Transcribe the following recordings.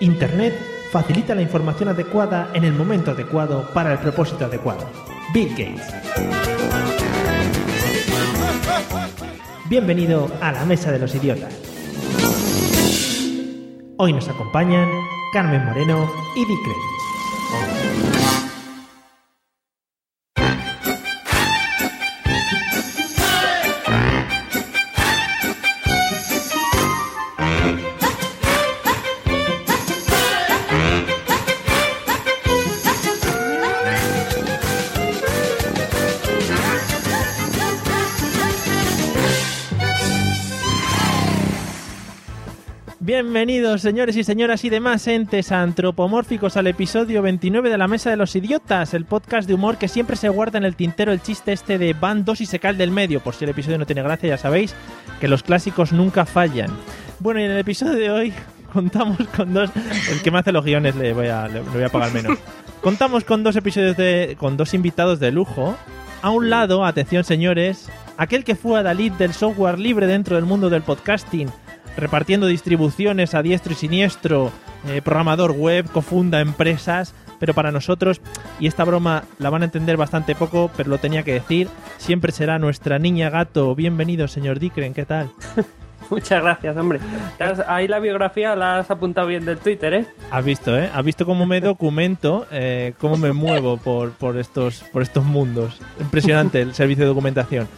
Internet facilita la información adecuada en el momento adecuado para el propósito adecuado. Bill Gates. Bienvenido a la Mesa de los Idiotas. Hoy nos acompañan Carmen Moreno y Dicre. Bienvenidos, señores y señoras y demás entes antropomórficos al episodio 29 de La Mesa de los Idiotas, el podcast de humor que siempre se guarda en el tintero el chiste este de van dos y se cae del medio. Por si el episodio no tiene gracia, ya sabéis que los clásicos nunca fallan. Bueno, y en el episodio de hoy contamos con dos... El que me hace los guiones le voy a, le voy a pagar menos. Contamos con dos episodios de... con dos invitados de lujo. A un lado, atención señores, aquel que fue a del software libre dentro del mundo del podcasting repartiendo distribuciones a diestro y siniestro, eh, programador web, cofunda empresas, pero para nosotros, y esta broma la van a entender bastante poco, pero lo tenía que decir, siempre será nuestra niña gato. Bienvenido, señor Dicren, ¿qué tal? Muchas gracias, hombre. Ahí la biografía la has apuntado bien del Twitter, ¿eh? Has visto, ¿eh? Has visto cómo me documento, eh, cómo me muevo por, por, estos, por estos mundos. Impresionante el servicio de documentación.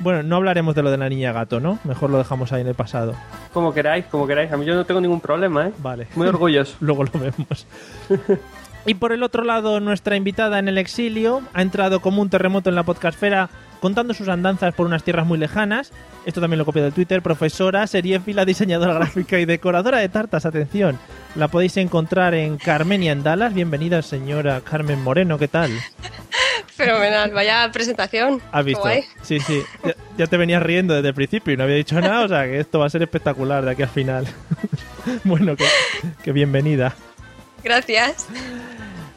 Bueno, no hablaremos de lo de la niña gato, ¿no? Mejor lo dejamos ahí en el pasado. Como queráis, como queráis. A mí yo no tengo ningún problema, ¿eh? Vale. Muy orgulloso. Luego lo vemos. y por el otro lado, nuestra invitada en el exilio ha entrado como un terremoto en la podcastfera contando sus andanzas por unas tierras muy lejanas. Esto también lo copio del Twitter. Profesora, seriéfila, diseñadora gráfica y decoradora de tartas. Atención, la podéis encontrar en Carmenia en Dallas. Bienvenida, señora Carmen Moreno. ¿Qué tal? Fenomenal, vaya presentación. ¿Has visto? Sí, sí. Ya, ya, te venías riendo desde el principio y no había dicho nada, o sea que esto va a ser espectacular de aquí al final. bueno, que, que bienvenida. Gracias.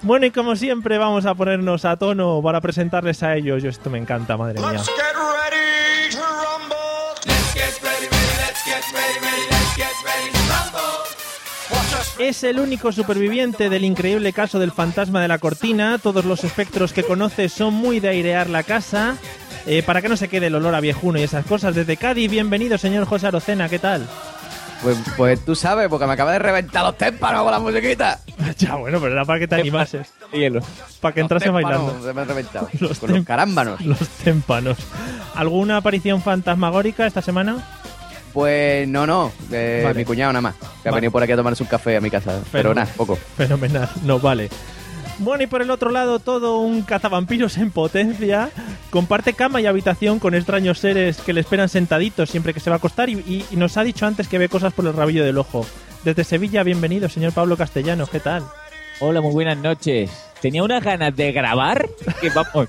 Bueno, y como siempre vamos a ponernos a tono para presentarles a ellos. Yo esto me encanta, madre mía. Es el único superviviente del increíble caso del fantasma de la cortina. Todos los espectros que conoce son muy de airear la casa. Eh, para que no se quede el olor a viejuno y esas cosas. Desde Cádiz, bienvenido, señor José Arocena, ¿qué tal? Pues, pues tú sabes, porque me acaba de reventar los témpanos con la musiquita. ya, bueno, pero era para que te animases. Hielo. Para que entrase bailando. Se me han reventado. Los con los carámbanos. Los témpanos. ¿Alguna aparición fantasmagórica esta semana? Pues no, no, vale. mi cuñado nada más, que vale. ha venido por aquí a tomarse un café a mi casa, pero, pero nada, poco. Fenomenal, no vale. Bueno, y por el otro lado, todo un cazavampiros en potencia. Comparte cama y habitación con extraños seres que le esperan sentaditos siempre que se va a acostar. Y, y, y, nos ha dicho antes que ve cosas por el rabillo del ojo. Desde Sevilla, bienvenido, señor Pablo Castellanos. ¿Qué tal? Hola, muy buenas noches. Tenía unas ganas de grabar que vamos.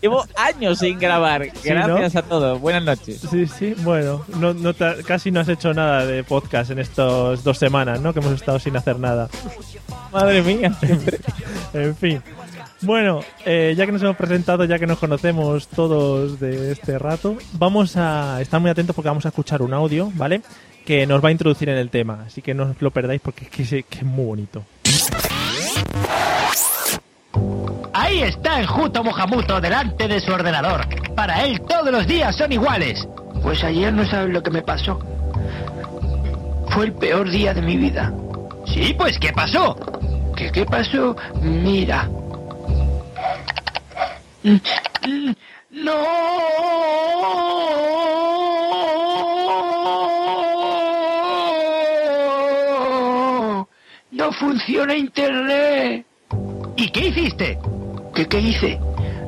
Llevo años sin grabar. Gracias ¿no? a todos. Buenas noches. Sí, sí. Bueno, no, no te, casi no has hecho nada de podcast en estas dos semanas, ¿no? Que hemos estado sin hacer nada. Madre mía. en fin. Bueno, eh, ya que nos hemos presentado, ya que nos conocemos todos de este rato, vamos a estar muy atentos porque vamos a escuchar un audio, ¿vale? Que nos va a introducir en el tema. Así que no os lo perdáis porque es que, que es muy bonito. Ahí está Enjuto Mojamuto delante de su ordenador. Para él todos los días son iguales. Pues ayer no sabes lo que me pasó. Fue el peor día de mi vida. Sí, pues ¿qué pasó? ¿Qué, qué pasó? Mira. No. No funciona internet. ¿Y qué hiciste? ¿Qué, qué hice?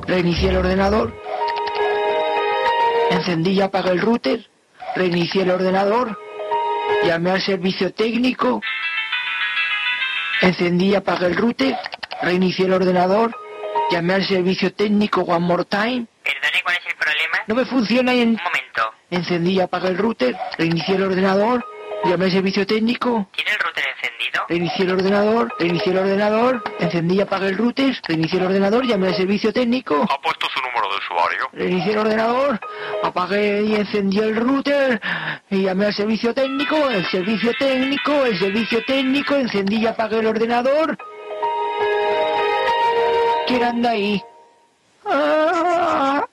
Reinicié el ordenador. Encendí y apagué el router. Reinicié el ordenador. Llamé al servicio técnico. Encendí y apagué el router. Reinicié el ordenador. Llamé al servicio técnico one more time. Perdone, ¿cuál es el problema? No me funciona y en- Un momento. encendí y apagué el router. Reinicié el ordenador. Llamé al servicio técnico. ¿Tiene el router encendido? Reinicié el ordenador, reinicié el ordenador, encendí y apagué el router, reinicié el ordenador, llamé al servicio técnico. ¿Ha puesto su número de usuario? Reinicié el ordenador, apagué y encendí el router y llamé al servicio técnico, el servicio técnico, el servicio técnico, encendí y apagué el ordenador. ¿Quién anda ahí? ¡Ah!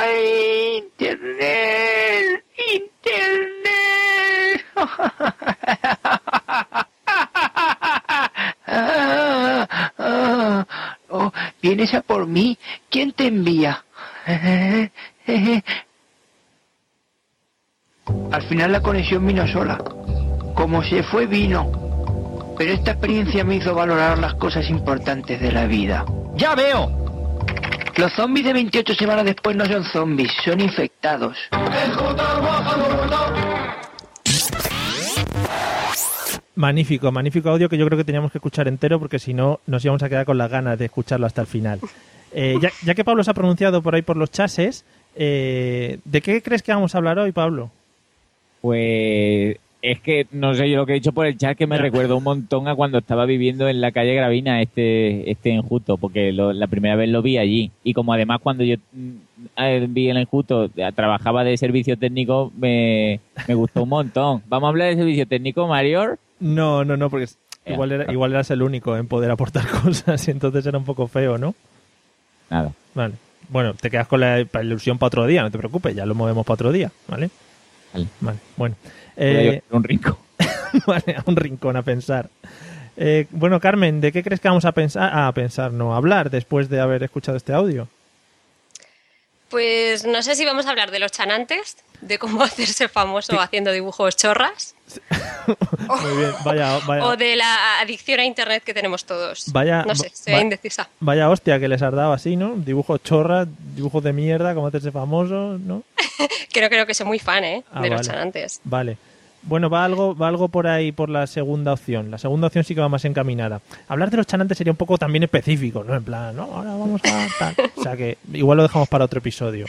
¡Ay! ¡Internet! ¡Internet! Ah, ah, oh, ¿Vienes a por mí? ¿Quién te envía? Al final la conexión vino sola. Como se fue, vino. Pero esta experiencia me hizo valorar las cosas importantes de la vida. ¡Ya veo! Los zombies de 28 semanas después no son zombies, son infectados. Magnífico, magnífico audio que yo creo que teníamos que escuchar entero porque si no nos íbamos a quedar con las ganas de escucharlo hasta el final. Eh, ya, ya que Pablo se ha pronunciado por ahí por los chases, eh, ¿de qué crees que vamos a hablar hoy, Pablo? Pues es que no sé yo lo que he dicho por el chat que me Ya. recuerdo un montón a cuando estaba viviendo en la calle Gravina este este enjuto porque lo- la primera vez lo vi allí y como además cuando yo mm, eh, vi el enjuto eh, trabajaba de servicio técnico me, me gustó un montón. Vamos a hablar de servicio técnico, Mario. No, no, no, porque Ya. igual, era- igual eras el único en poder aportar cosas y entonces era un poco feo, ¿no? Nada. Vale. Bueno, te quedas con la, la ilusión para otro día, no te preocupes, ya lo movemos para otro día, ¿vale? Vale. Vale, bueno. Voy a Eh, un rincón. vale, a un rincón a pensar. Eh, bueno, Carmen, ¿de qué crees que vamos a pensar? Ah, a pensar, no, a hablar después de haber escuchado este audio. Pues no sé si vamos a hablar de los chanantes, de cómo hacerse famoso haciendo dibujos chorras, Muy bien, vaya, vaya, o de la adicción a internet que tenemos todos. Vaya- no sé, estoy va- indecisa. vaya hostia que les has dado así, ¿no? Dibujos chorras, dibujos de mierda, como hacerse famosos, ¿no? No creo que soy muy fan, ¿eh? Ah, de los vale. chanantes. Vale. Bueno, va algo, va algo por ahí por la segunda opción. La segunda opción sí que va más encaminada. Hablar de los chanantes sería un poco también específico, ¿no? En plan, no, ahora vamos a tal. O sea que igual lo dejamos para otro episodio.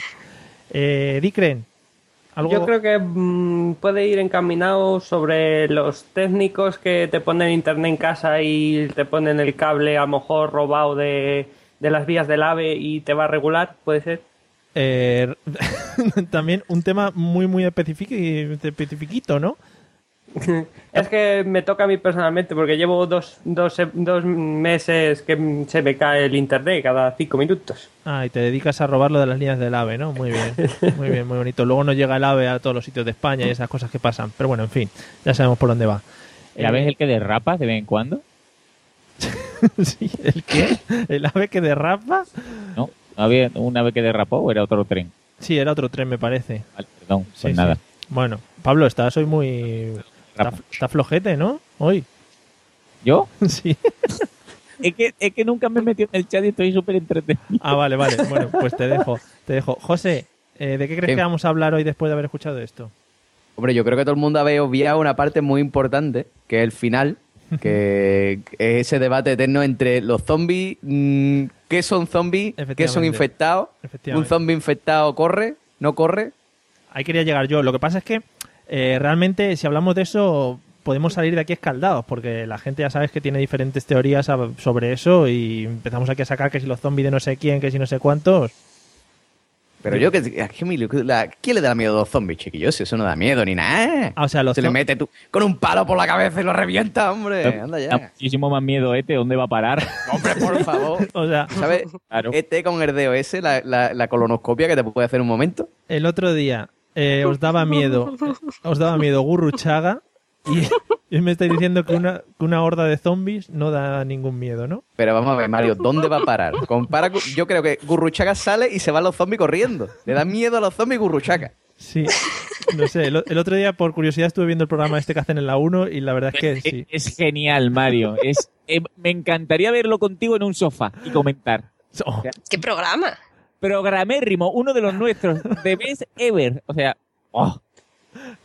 Eh, Dicren, algo. Yo creo que mm, puede ir encaminado sobre los técnicos que te ponen internet en casa y te ponen el cable a lo mejor robado de, de las vías del AVE y te va a regular, puede ser. Eh, también un tema muy, muy especifiquito, ¿no? Es que me toca a mí personalmente porque llevo dos, dos, dos meses que se me cae el internet cada cinco minutos. Ah, y te dedicas a robar lo de las líneas del AVE, ¿no? Muy bien, muy bien, muy bonito. Luego no llega el AVE a todos los sitios de España y esas cosas que pasan. Pero bueno, en fin, ya sabemos por dónde va. ¿La Eh, ves el que derrapa de vez en cuando? sí, ¿El qué? ¿El AVE que derrapa? ¿No? ¿Había una vez que derrapó o era otro tren? Sí, era otro tren, me parece. Vale, perdón, Sí, pues sí. nada. Bueno, Pablo, estás hoy muy... Está, flojete, ¿no? Hoy. ¿Yo? Sí. Es que, es que nunca me he metido en el chat y estoy súper entretenido. Ah, vale, vale. Bueno, pues te dejo. Te dejo. José, eh, ¿de qué crees Sí. que vamos a hablar hoy después de haber escuchado esto? Hombre, yo creo que todo el mundo había obviado una parte muy importante, que es el final, que es ese debate eterno entre los zombies, mm, qué son zombies, qué son infectados, un zombie infectado corre, no corre. Ahí quería llegar yo. Lo que pasa es que eh, realmente si hablamos de eso podemos salir de aquí escaldados porque la gente ya sabes que tiene diferentes teorías sobre eso y empezamos aquí a sacar que si los zombies de no sé quién, que si no sé cuántos. Pero yo, que, ¿a qué me- la- ¿quién le da miedo a los zombies, chiquillos? Eso no da miedo ni nada. Ah, o sea, los Se le mete tú con un palo por la cabeza y lo revienta, hombre. Anda Da muchísimo más miedo este, ¿dónde va a parar? Hombre, por favor. O sea, ¿Sabes? Claro. Este con el DOS, la, la, la colonoscopia que te puede hacer un momento. el otro día eh, os daba miedo, os daba miedo Gurruchaga y, y me estáis diciendo que una, que una horda de zombies no da ningún miedo, ¿no? Pero vamos a ver, Mario, ¿dónde va a parar? Compara, con- yo creo que Gurruchaga sale y se van los zombies corriendo. Le da miedo a los zombies Gurruchaga. Sí, no sé. El, el otro día por curiosidad estuve viendo el programa este que hacen en la 1 y la verdad es que sí. Es, es genial, Mario. Es, eh, me encantaría verlo contigo en un sofá y comentar. Oh, ¿Qué programa? Programérrimo, uno de los nuestros, the best ever. O sea, oh,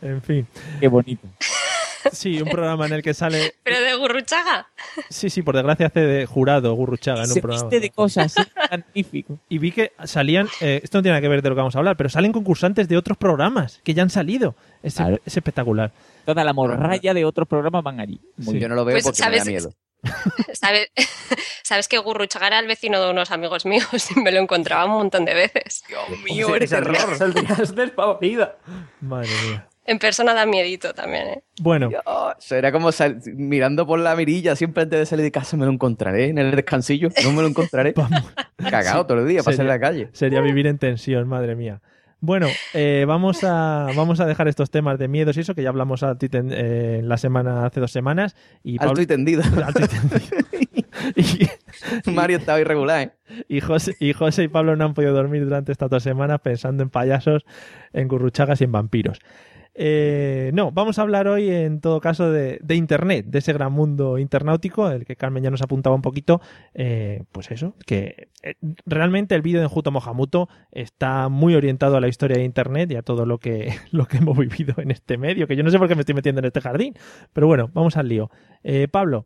En fin. Qué bonito. Sí, un programa en el que sale. Pero de Gurruchaga. Sí, sí, por desgracia hace de jurado Gurruchaga en un Se programa. viste de cosas así, magnífico. Y vi que salían. eh, esto no tiene nada que ver de lo que vamos a hablar, pero salen concursantes de otros programas que ya han salido. Es, Claro. es espectacular. Toda la morralla de otros programas van allí. Sí. Yo no lo veo Pues, porque me da ¿sabes? miedo. ¿Sabes, Sabes que Gurruchaga era el vecino de unos amigos míos y me lo encontraba un montón de veces. Sí, ese terror. Saldrías despavorida. Madre mía. En persona da miedito también, ¿eh? Bueno, Dios, era como sal- mirando por la mirilla siempre antes de salir de casa me lo encontraré en el descansillo, no me lo encontraré. vamos. Cagado todo el día, pasar en la calle. Sería vivir en tensión, madre mía. Bueno, eh, vamos, a, vamos a dejar estos temas de miedos y eso, que ya hablamos eh, en la semana, hace dos semanas. Y Alto Pablo- y tendido. alto y tendido. y, Mario estaba irregular, ¿eh? y José, y José y Pablo no han podido dormir durante estas dos semanas pensando en payasos, en gurruchagas y en vampiros. Eh, no, vamos a hablar hoy en todo caso de, de Internet, de ese gran mundo internautico, el que Carmen ya nos apuntaba un poquito. eh, pues eso, que eh, realmente el vídeo de Enjuto Mohamuto está muy orientado a la historia de Internet y a todo lo que, lo que hemos vivido en este medio, que yo no sé por qué me estoy metiendo en este jardín, pero bueno, vamos al lío. Pablo,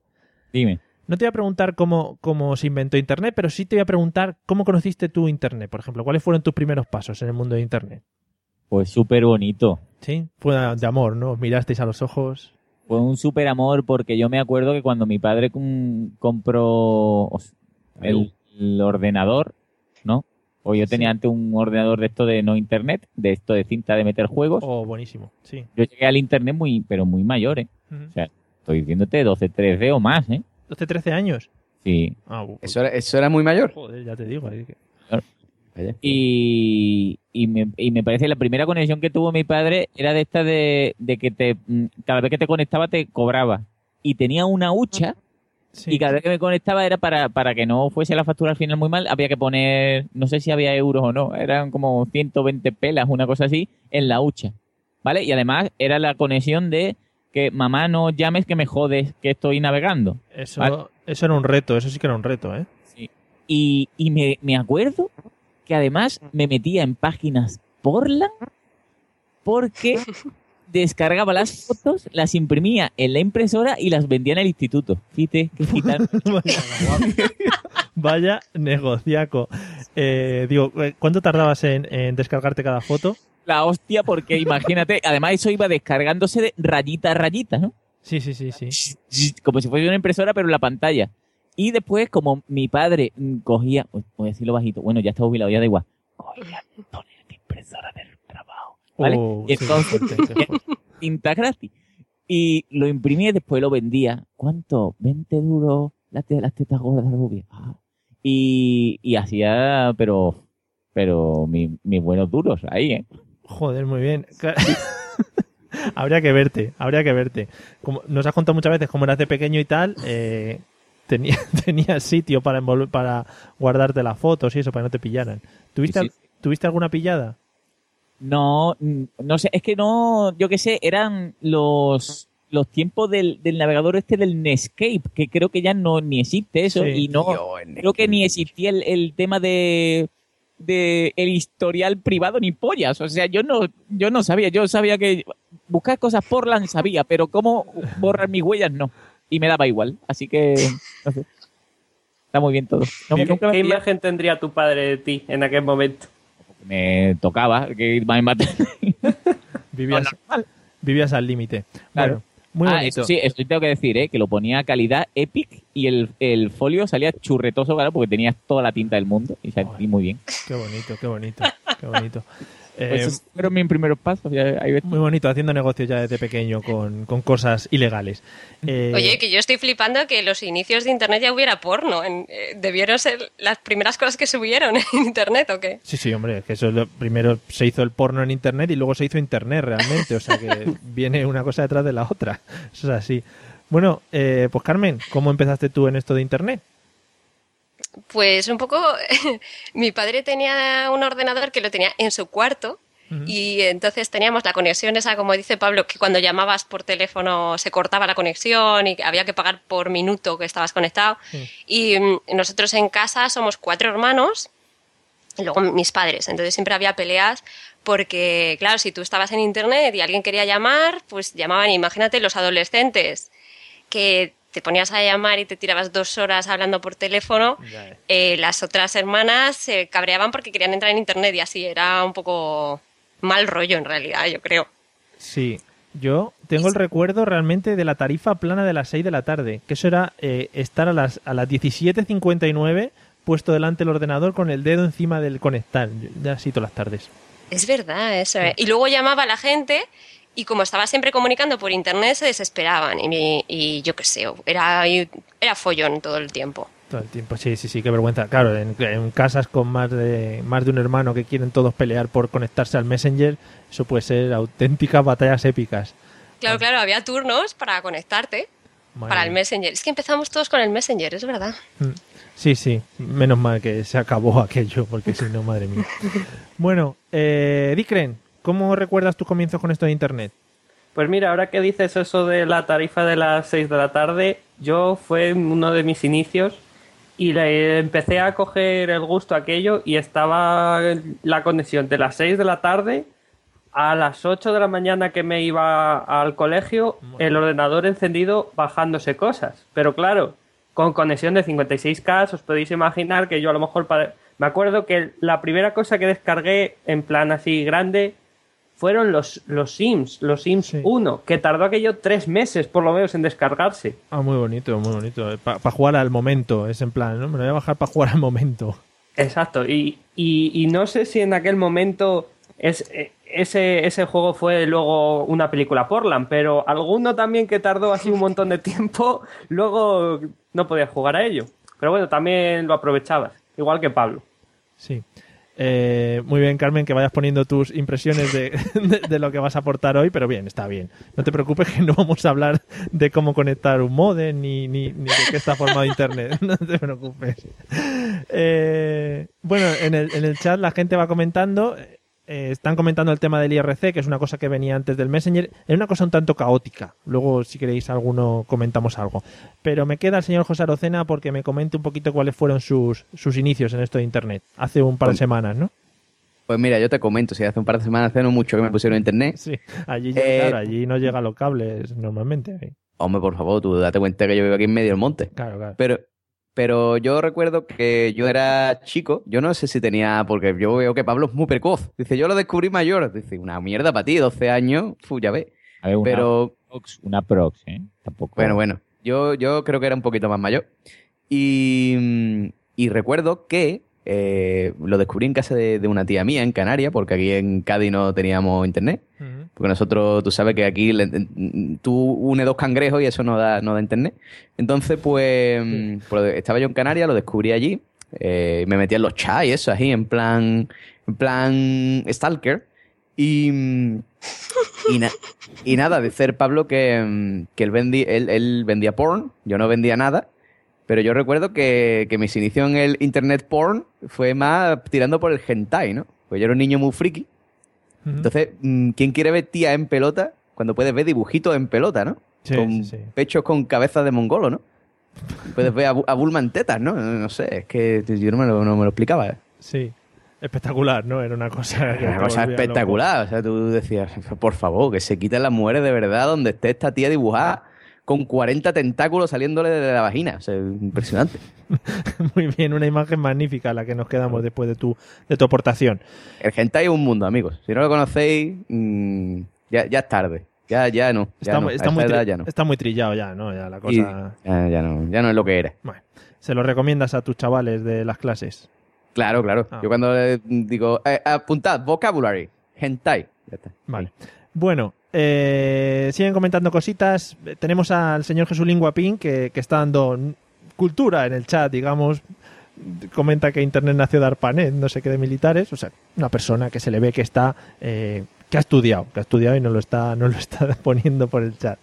Dime. no te voy a preguntar cómo, cómo se inventó Internet, pero sí te voy a preguntar cómo conociste tú Internet, por ejemplo. ¿Cuáles fueron tus primeros pasos en el mundo de Internet? Pues súper bonito. Sí, fue de amor, ¿no? Os Mirasteis a los ojos. Fue un súper amor porque yo me acuerdo que cuando mi padre com- compró el, el ordenador, ¿no? O yo tenía antes un ordenador de esto de no internet, de esto de cinta de meter juegos. Oh, buenísimo, sí. Yo llegué al internet muy, pero muy mayor, ¿eh? O sea, estoy diciéndote 12, 13 o más, ¿eh? 12, 13 años. Sí. Ah, bu- Eso era, eso era muy mayor. Joder, ya te digo. ahí que- Y, y, me, y me parece la primera conexión que tuvo mi padre era de esta de, de que te mm, cada vez que te conectaba te cobraba. Y tenía una hucha Sí. y cada vez que me conectaba era para, para que no fuese la factura al final muy mal, había que poner, no sé si había euros o no, eran como 120 pelas, una cosa así, en la hucha. ¿Vale? Y además era la conexión de que mamá no llames que me jodes que estoy navegando. Eso, Vale. eso era un reto, eso sí que era un reto, ¿eh? Y, y me, me acuerdo que además me metía en páginas Portland porque descargaba las fotos, las imprimía en la impresora y las vendía en el instituto. Fíjate, qué gitano. Vaya, vaya negociaco. Eh, digo, eh, ¿cuánto tardabas en, en descargarte cada foto? La hostia, porque imagínate, además eso iba descargándose de rayita a rayita, ¿no? Sí, sí, sí, sí. Como si fuese una impresora, pero en la pantalla. Y después, como mi padre mm, cogía, voy a decirlo bajito, bueno, ya está jubilado, ya da igual, cogía montones de impresoras del trabajo, ¿vale? Oh, y sí, entonces, tinta gratis. Y lo imprimía y después lo vendía. ¿Cuánto? 20 duros las, las tetas gordas rubias. Ah. Y, y hacía, pero, pero mi- mis buenos duros ahí, ¿eh? Joder, muy bien. Habría que verte, habría que verte. Como nos has contado muchas veces cómo eras de pequeño y tal, eh, tenía, tenías sitio para envolver, para guardarte las fotos y eso, para que no te pillaran. ¿Tuviste, Sí, sí. al- ¿tuviste alguna pillada? No, no sé, es que no, yo qué sé, eran los los tiempos del, del navegador este del Netscape, que creo que ya no ni existe eso, Sí. y no, Tío, creo que ni existía el, el tema de, de el historial privado ni pollas. O sea, yo no, yo no sabía, yo sabía que buscar cosas por LAN sabía, pero cómo borrar mis huellas no. Y me daba igual, así que no sé. Está muy bien todo. No, ¿Qué, qué imagen tendría tu padre de ti en aquel momento? me tocaba que me matar. Vivías, vivías al límite. Claro. Bueno, muy ah, bonito. eso sí, eso tengo que decir, ¿eh? que lo ponía a calidad epic y el, el folio salía churretoso, claro, porque tenías toda la tinta del mundo y salí muy bien. Qué bonito, qué bonito, qué bonito. Eh, Pues esos fueron mis primeros pasos. ya ahí ves. muy bonito, haciendo negocios ya desde pequeño con, con cosas ilegales. Eh, Oye, que yo estoy flipando que los inicios de Internet ya hubiera porno. En- eh, debieron ser las primeras cosas que subieron en Internet, ¿o qué? Sí, sí, hombre, que eso es lo primero se hizo el porno en internet y luego se hizo internet realmente, o sea que viene una cosa detrás de la otra. Eso es así. Bueno, eh, pues Carmen, ¿cómo empezaste tú en esto de internet? Pues un poco, mi padre tenía un ordenador que lo tenía en su cuarto y entonces teníamos la conexión esa, como dice Pablo, que cuando llamabas por teléfono se cortaba la conexión y había que pagar por minuto que estabas conectado. Y mm, nosotros en casa somos cuatro hermanos y luego mis padres. Entonces siempre había peleas Porque, claro, si tú estabas en internet y alguien quería llamar, pues llamaban, imagínate los adolescentes, que te ponías a llamar y te tirabas dos horas hablando por teléfono, eh, las otras hermanas se cabreaban porque querían entrar en internet y así era un poco mal rollo en realidad, yo creo. Sí, yo tengo el recuerdo realmente de la tarifa plana de las 6 de la tarde, que eso era eh, estar a las, a las 17.59 puesto delante del ordenador con el dedo encima del conectar, ya así todas las tardes. Es verdad, eso. ¿eh? Y luego llamaba a la gente y como estaba siempre comunicando por internet se desesperaban y, y yo qué sé, era, era follón todo el tiempo. Todo el tiempo, sí, sí, sí, qué vergüenza. Claro, en, en casas con más de, más de un hermano que quieren todos pelear por conectarse al Messenger, eso puede ser auténticas batallas épicas. Claro, claro, había turnos para conectarte Madre para el. Messenger. Es que empezamos todos con el Messenger, es verdad. Mm. Sí, sí, menos mal que se acabó aquello, porque si no, madre mía. Bueno, eh, Dicren, ¿cómo recuerdas tus comienzos con esto de Internet? Pues mira, ahora que dices eso de la tarifa de las 6 de la tarde, yo fue uno de mis inicios y le empecé a coger el gusto a aquello y estaba la conexión de las 6 de la tarde a las 8 de la mañana que me iba al colegio, el ordenador encendido bajándose cosas. Pero claro, con conexión de 56K, os podéis imaginar que yo a lo mejor... Me acuerdo que la primera cosa que descargué en plan así grande fueron los, los Sims, los Sims 1, que tardó aquello tres meses por lo menos en descargarse. Ah, muy bonito, muy bonito. Para jugar al momento, es en plan, ¿no? Me lo voy a bajar para jugar al momento. Exacto, y, y, y no sé si en aquel momento es, eh, ese, ese juego fue luego una película Portland, pero alguno también que tardó así un montón de tiempo, luego no podías jugar a ello. Pero bueno, también lo aprovechabas, igual que Pablo. Sí. Eh, muy bien, Carmen, que vayas poniendo tus impresiones de, de- de lo que vas a aportar hoy, pero bien, está bien. No te preocupes que no vamos a hablar de cómo conectar un modem ni, ni, ni de qué está formado Internet. No te preocupes. Eh, bueno, en el, en el chat la gente va comentando. Eh, están comentando el tema del IRC, que es una cosa que venía antes del Messenger. Es una cosa un tanto caótica. Luego, si queréis alguno, comentamos algo. Pero me queda el señor José Arocena porque me comente un poquito cuáles fueron sus, sus inicios en esto de Internet. Hace un par de Pues- semanas, ¿no? Pues mira, yo te comento, si hace un par de semanas hace no mucho que me pusieron internet. Sí, allí, Eh, claro, allí no llegan los cables normalmente. ahí. Hombre, por favor, tú date cuenta que yo vivo aquí en medio del monte. Claro, claro. Pero, pero yo recuerdo que yo era chico, yo no sé si tenía, porque yo veo que Pablo es muy precoz. Dice, yo lo descubrí mayor. Dice, una mierda para ti, 12 años, fu, ya ves. A ver, una Pero, prox, una prox, ¿eh? Tampoco. bueno, bueno, yo, yo creo que era un poquito más mayor. Y, mm, y recuerdo que eh, lo descubrí en casa de, de una tía mía en Canarias, porque aquí en Cádiz no teníamos internet. Ujú. Porque nosotros, tú sabes que aquí le- tú unes dos cangrejos y eso no da, no da internet. Entonces, pues, mm, pues, estaba yo en Canarias, lo descubrí allí. eh, me metí en los chats y eso, así, en plan, en plan stalker. Y, mm, y, na- y nada, dice el Pablo que, mm, que él, él, él vendía porn, yo no vendía nada. Pero yo recuerdo que, que mis inicios en el internet porn fue más tirando por el hentai, ¿no? Pues yo era un niño muy friki. Entonces, mm, ¿quién quiere ver tía en pelota cuando puedes ver dibujitos en pelota, ¿no? Sí, con sí, sí. pechos con cabeza de mongolo, ¿no? Puedes ver a, a Bulma en tetas, ¿no? No sé, es que yo no me lo, no me lo explicaba. ¿eh? Sí. Espectacular, ¿no? Era una cosa Era una cosa loco. espectacular. O sea, tú decías, por favor, que se quiten las mujeres de verdad donde esté esta tía dibujada con 40 tentáculos saliéndole de la vagina. O sea, impresionante. Muy bien, una imagen magnífica la que nos quedamos después de tu, de tu aportación. El hentai es un mundo, amigos. Si no lo conocéis, mm, ya, ya es tarde. Ya, ya no. Ya Está, no. muy- está, edad ya no. está muy trillado ya, ¿no? Ya la Y- cosa... ya, ya no. Ya no es lo que era. Bueno, se lo recomiendas a tus chavales de las clases. Claro, claro. Ah. Yo cuando digo, eh, apuntad, vocabulary, hentai. Ya está. Vale. Bueno, eh, siguen comentando cositas. Tenemos al señor Jesulín Guapín que, que está dando cultura en el chat, digamos. Comenta que Internet nació de ARPANET, no sé qué de militares. O sea, una persona que se le ve que está. eh, que ha estudiado, que ha estudiado y no lo está, no lo está poniendo por el chat.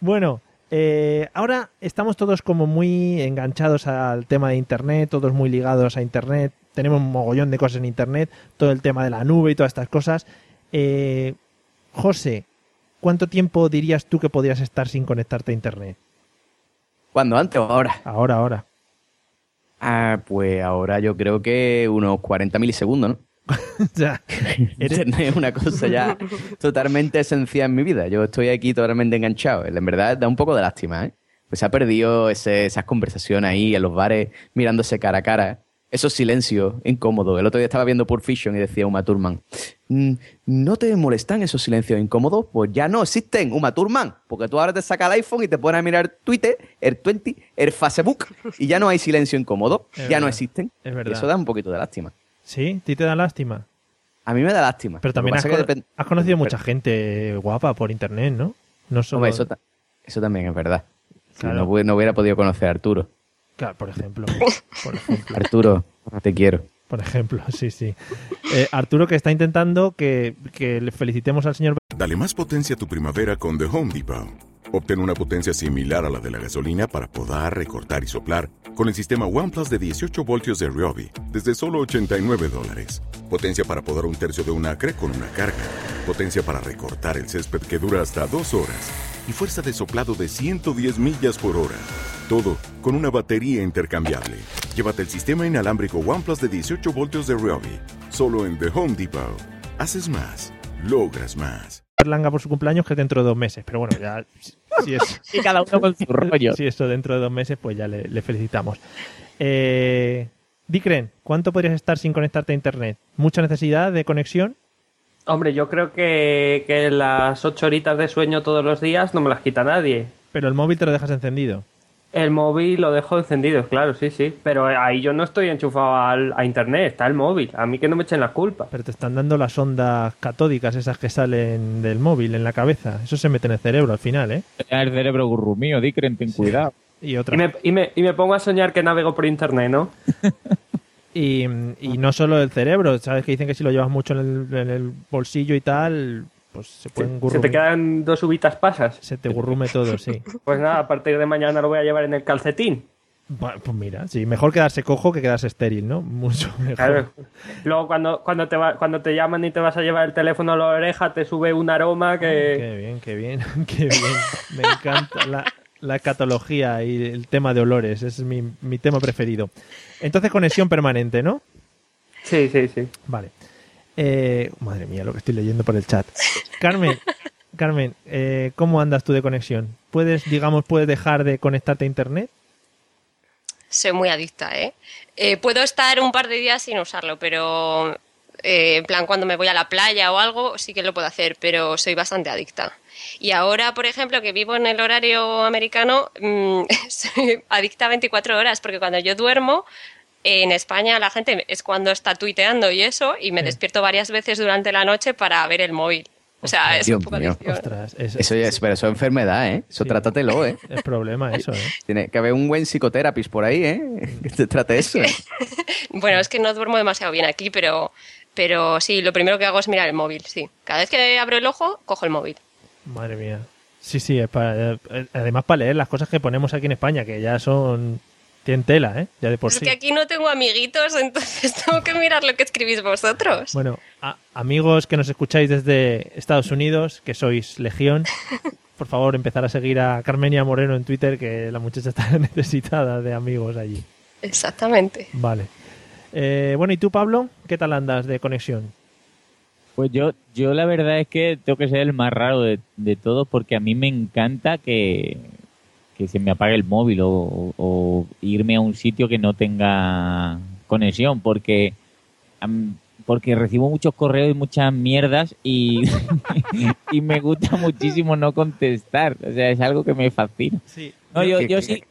Bueno, eh, ahora estamos todos como muy enganchados al tema de Internet, todos muy ligados a Internet. Tenemos un mogollón de cosas en Internet, todo el tema de la nube y todas estas cosas. José, ¿cuánto tiempo dirías tú que podrías estar sin conectarte a Internet? ¿Cuándo? ¿Antes o ahora? Ahora, ahora. Ah, pues ahora yo creo que unos 40 milisegundos, ¿no? eres- Internet es una cosa ya totalmente esencial en mi vida. Yo estoy aquí totalmente enganchado. En verdad da un poco de lástima, ¿eh? Pues se ha perdido ese- esas conversaciones ahí en los bares mirándose cara a cara. Esos silencios incómodos. El otro día estaba viendo Pulp Fiction y decía Uma Thurman, "Mm, ¿no te molestan esos silencios incómodos? Pues ya no existen, Uma Thurman. Porque tú ahora te sacas el iPhone y te pones a mirar Twitter, el 20, el Facebook y ya no hay silencio incómodo. Es ya no existen. es Y verdad. eso da un poquito de lástima. sí, a ti te da lástima. A mí me da lástima. Pero también has, conocido Pero- mucha gente guapa por internet, ¿no? No solo... Hombre, eso, ta- eso también es verdad. Claro. no hubiera podido conocer a Arturo. Claro, por ejemplo. Por ejemplo. Arturo, te quiero. Por ejemplo, sí, sí. Eh, Arturo que está intentando que, que le felicitemos al señor Dale más potencia a tu primavera con The Home Depot. Obtén una potencia similar a la de la gasolina para podar, recortar y soplar con el sistema OnePlus de 18 voltios de Ryobi desde solo 89 dólares. Potencia para podar un tercio de un acre con una carga. Potencia para recortar el césped que dura hasta dos horas. Y fuerza de soplado de 110 millas por hora. Todo con una batería intercambiable. Llévate el sistema inalámbrico OnePlus de 18 voltios de Ryobi. Solo en The Home Depot. Haces más. Logras más. Langa por su cumpleaños que es dentro de dos meses. Pero bueno, ya si, es, Y cada uno con su rollo. si eso dentro de dos meses, pues ya le, le felicitamos. Eh, Dicren, ¿cuánto podrías estar sin conectarte a internet? ¿Mucha necesidad de conexión? Hombre, yo creo que, que las ocho horitas de sueño todos los días no me las quita nadie. Pero el móvil te lo dejas encendido. El móvil lo dejo encendido, claro, sí, sí. Pero ahí yo no estoy enchufado al- a internet, está el móvil. A mí que no me echen la culpa. Pero te están dando las ondas catódicas, esas que salen del móvil en la cabeza. Eso se mete en el cerebro al final, ¿eh? El cerebro gurrumío, Dicren, ten cuidado. Y otra. Y me, y, me, y me pongo a soñar que navego por internet, ¿no? Y, y no solo el cerebro, ¿sabes? Que dicen que si lo llevas mucho en el, en el bolsillo y tal, pues se pueden Se gurrumir. te quedan dos uvitas pasas. Se te gurrume todo, sí. Pues nada, a partir de mañana lo voy a llevar en el calcetín. Bueno, pues mira, sí, mejor quedarse cojo que quedarse estéril, ¿no? Mucho mejor. Claro. Luego cuando, cuando, te va- cuando te llaman y te vas a llevar el teléfono a la oreja, te sube un aroma que... Qué bien, qué bien, qué bien. Me encanta la, la escatología y el tema de olores, es mi, mi tema preferido. Entonces, conexión permanente, ¿no? Sí, sí, sí. Vale. Eh, madre mía, lo que estoy leyendo por el chat. Carmen, Carmen, eh, ¿cómo andas tú de conexión? ¿Puedes, digamos, puedes dejar de conectarte a internet? Soy muy adicta, ¿eh? Eh, Puedo estar un par de días sin usarlo, pero eh, en plan cuando me voy a la playa o algo sí que lo puedo hacer, pero soy bastante adicta. Y ahora, por ejemplo, que vivo en el horario americano, mm, soy adicta a 24 horas, porque cuando yo duermo, en España la gente es cuando está tuiteando y eso, y me despierto varias veces durante la noche para ver el móvil. O sea, es Dios un poco. Ostras, es, Eso ya es, pero eso es enfermedad, ¿eh? Eso Sí. trátatelo, ¿eh? es problema eso, ¿eh? Tiene que haber un buen psicoterapist por ahí, ¿eh? Que te trate eso. ¿eh? Bueno, es que no duermo demasiado bien aquí, pero, pero sí, lo primero que hago es mirar el móvil, sí. Cada vez que abro el ojo, cojo el móvil. Madre mía. Sí, sí, es para- eh, además para leer las cosas que ponemos aquí en España, que ya son... Tienen tela, ¿eh? Ya de por es sí. que aquí no tengo amiguitos, entonces tengo que mirar lo que escribís vosotros. Bueno, a- amigos que nos escucháis desde Estados Unidos, que sois legión, por favor empezar a seguir a Carmenia Moreno en Twitter, que la muchacha está necesitada de amigos allí. Exactamente. Vale. Eh, bueno, ¿y tú, Pablo? ¿Qué tal andas de conexión? Pues yo, yo la verdad es que tengo que ser el más raro de, de todos porque a mí me encanta que, que se me apague el móvil o, o- o irme a un sitio que no tenga conexión porque, porque recibo muchos correos y muchas mierdas y, y me gusta muchísimo no contestar. O sea, es algo que me fascina. Sí. No, yo, yo sí.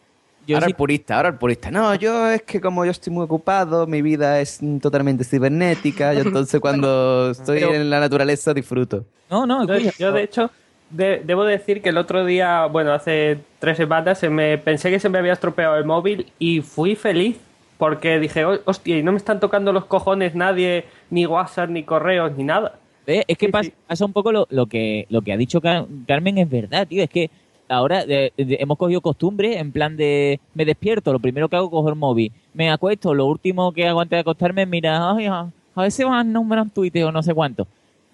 Yo ahora sí el purista, ahora el purista. No, yo es que como yo estoy muy ocupado, mi vida es totalmente cibernética, y entonces cuando estoy Pero- en la naturaleza disfruto. No, no, yo, de hecho, de- debo decir que el otro día, bueno, hace tres semanas, se me, pensé que se me había estropeado el móvil y fui feliz porque dije, "Oh, hostia, y no me están tocando los cojones nadie, ni WhatsApp, ni correos, ni nada. ¿Ves? Es que Sí, pasa, sí. pasa un poco lo, lo que lo que ha dicho Car- Carmen es verdad, tío. Es que ahora de- de- hemos cogido costumbre en plan de me despierto, lo primero que hago es coger el móvil, me acuesto, lo último que hago antes de acostarme es mirar, ay, a, a si van números en Twitter o no sé cuánto.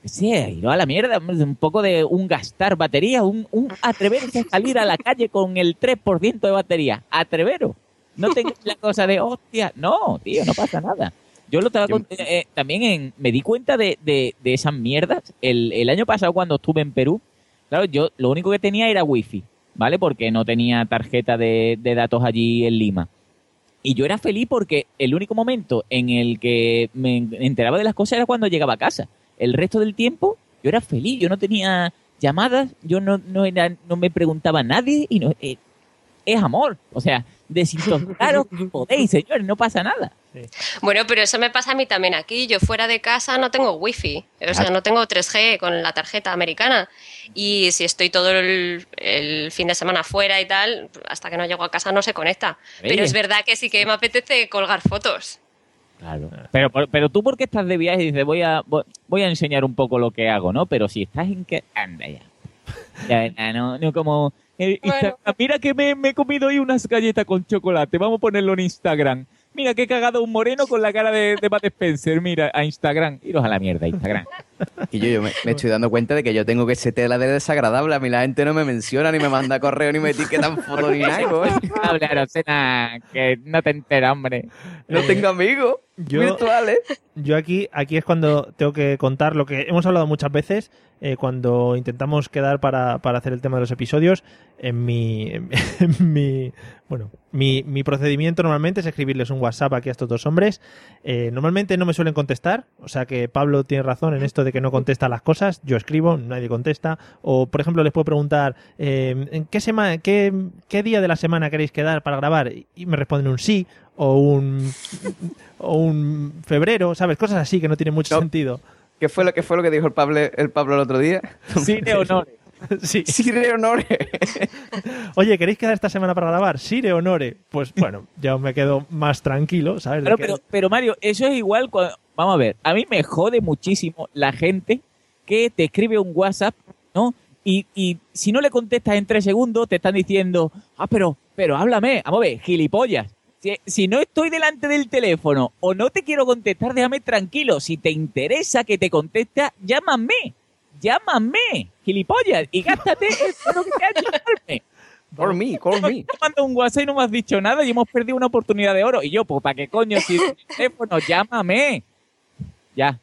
Sí, ir a la mierda, un poco de un gastar batería, un, un atreverse a salir a la calle con el 3% de batería. Atrevero. No tengas la cosa de, hostia, no, tío, no pasa nada. Yo lo estaba cont- eh, eh, también en, me di cuenta de, de, de esas mierdas. El, el año pasado cuando estuve en Perú, claro, yo lo único que tenía era wifi, ¿vale? Porque no tenía tarjeta de, de datos allí en Lima. Y yo era feliz porque el único momento en el que me enteraba de las cosas era cuando llegaba a casa. El resto del tiempo yo era feliz, yo no tenía llamadas, yo no, no, era, no me preguntaba a nadie y no, eh, es amor. O sea, desintoxicaros podéis, señores, no pasa nada. Bueno, pero eso me pasa a mí también aquí. Yo fuera de casa no tengo wifi, o sea, no tengo 3G con la tarjeta americana. Y si estoy todo el, el fin de semana fuera y tal, hasta que no llego a casa no se conecta. Pero es verdad que sí que me apetece colgar fotos. Claro. Pero, por- pero tú porque estás de viaje y dices, voy a, voy, a enseñar un poco lo que hago, ¿no? Pero si estás en que... Anda ya. Ya, ya, no, no como... eh, Instagram, Mira que me, me he comido hoy unas galletas con chocolate. Vamos a ponerlo en Instagram. Mira que he cagado un moreno con la cara de, de Matt Spencer. Mira, a Instagram. Iros a la mierda, Instagram. Y yo, yo me, me estoy dando cuenta de que yo tengo que ser tela de desagradable. A mí la gente no me menciona, ni me manda correo, ni me etiquetan fotos, ni nada. Hablar, que no te enteras, hombre. No tengo amigos Yo- virtuales. Yo aquí, aquí es cuando tengo que contar lo que hemos hablado muchas veces eh, cuando intentamos quedar para, para hacer el tema de los episodios. En mi, en mi bueno, mi, mi procedimiento normalmente es escribirles un WhatsApp aquí a estos dos hombres. Eh, normalmente no me suelen contestar, o sea que Pablo tiene razón en esto de que no contesta las cosas. Yo escribo, nadie contesta. O por ejemplo les puedo preguntar eh, ¿en qué semana, qué, qué día de la semana queréis quedar para grabar y me responden un sí o un o un febrero, ¿sabes? Cosas así que no tienen mucho sentido. ¿Qué fue lo que fue lo que dijo el Pablo, el Pablo el otro día? Sí, de honor. Sí. Sire honore. Oye, ¿queréis quedar esta semana para grabar? Sire honore. Pues bueno, ya me quedo más tranquilo, ¿sabes? Que- pero, pero Mario, eso es igual cuando... Vamos a ver, a mí me jode muchísimo la gente que te escribe un WhatsApp, ¿no? Y, y si no le contestas en tres segundos, te están diciendo, ah, pero, pero háblame, vamos a ver, gilipollas. Si, si no estoy delante del teléfono o no te quiero contestar, déjame tranquilo. Si te interesa que te conteste, llámame. Llámame, gilipollas, y gástate el dinero que te ha hecho llamarme. Call me, call me. Te mando un WhatsApp y no me has dicho nada y hemos perdido una oportunidad de oro. Y yo, pues, ¿para qué coño? Si el teléfono, llámame. Ya.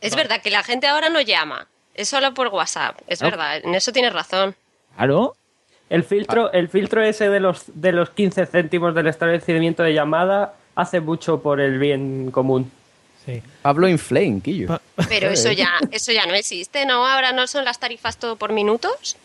Es verdad que la gente ahora no llama, es solo por WhatsApp. Es No. verdad, en eso tienes razón. Claro. El filtro, el filtro ese de los, de los 15 céntimos del establecimiento de llamada hace mucho por el bien común. Sí. Pablo Inflame, Quillo. Pero eso ya, eso ya no existe, ¿no? Ahora no son las tarifas todo por minutos.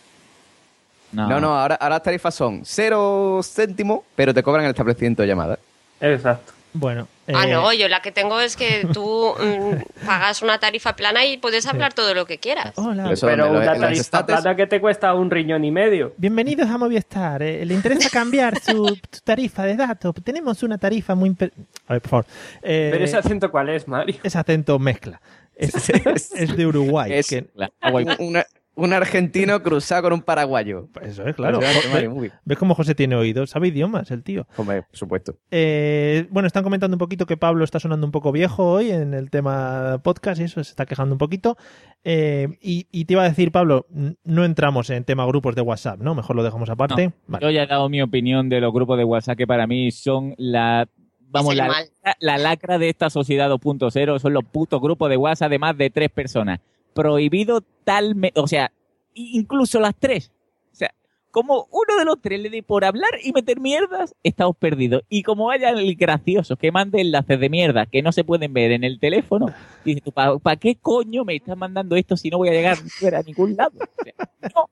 No, no, ahora, ahora las tarifas son cero céntimos, pero te cobran el establecimiento de llamada. Exacto. Bueno. Ah, eh, no, yo la que tengo es que tú mm, pagas una tarifa plana y puedes hablar todo lo que quieras. Hola. Pero lo- una tarifa estates- plana que te cuesta un riñón y medio. Bienvenidos a Movistar. eh, ¿Le interesa cambiar su, su tarifa de datos? Tenemos una tarifa muy... imper- A ver, por favor. Eh, Pero ese acento cuál es, Mario. ese acento mezcla. Es, es de Uruguay. Es que- un, una- un argentino cruzado con un paraguayo. Eso es, claro. ¿Ves, muy bien. ves cómo José tiene oídos? Sabe idiomas, el tío. Hombre, por supuesto. Eh, bueno, están comentando un poquito que Pablo está sonando un poco viejo hoy en el tema podcast y eso se está quejando un poquito. Eh, y, y te iba a decir, Pablo, no entramos en tema grupos de WhatsApp, ¿no? Mejor lo dejamos aparte. No. Vale. Yo ya he dado mi opinión de los grupos de WhatsApp que para mí son la vamos la, mal. la lacra de esta sociedad 2.0 son los putos grupos de WhatsApp de más de tres personas. Prohibido talmente, o sea, incluso las tres. O sea, como uno de los tres le dé por hablar y meter mierdas, estamos perdidos. Y como haya el gracioso que mande enlaces de mierda que no se pueden ver en el teléfono, dices tú, ¿para qué coño me estás mandando esto si no voy a llegar a ningún lado? O sea, no.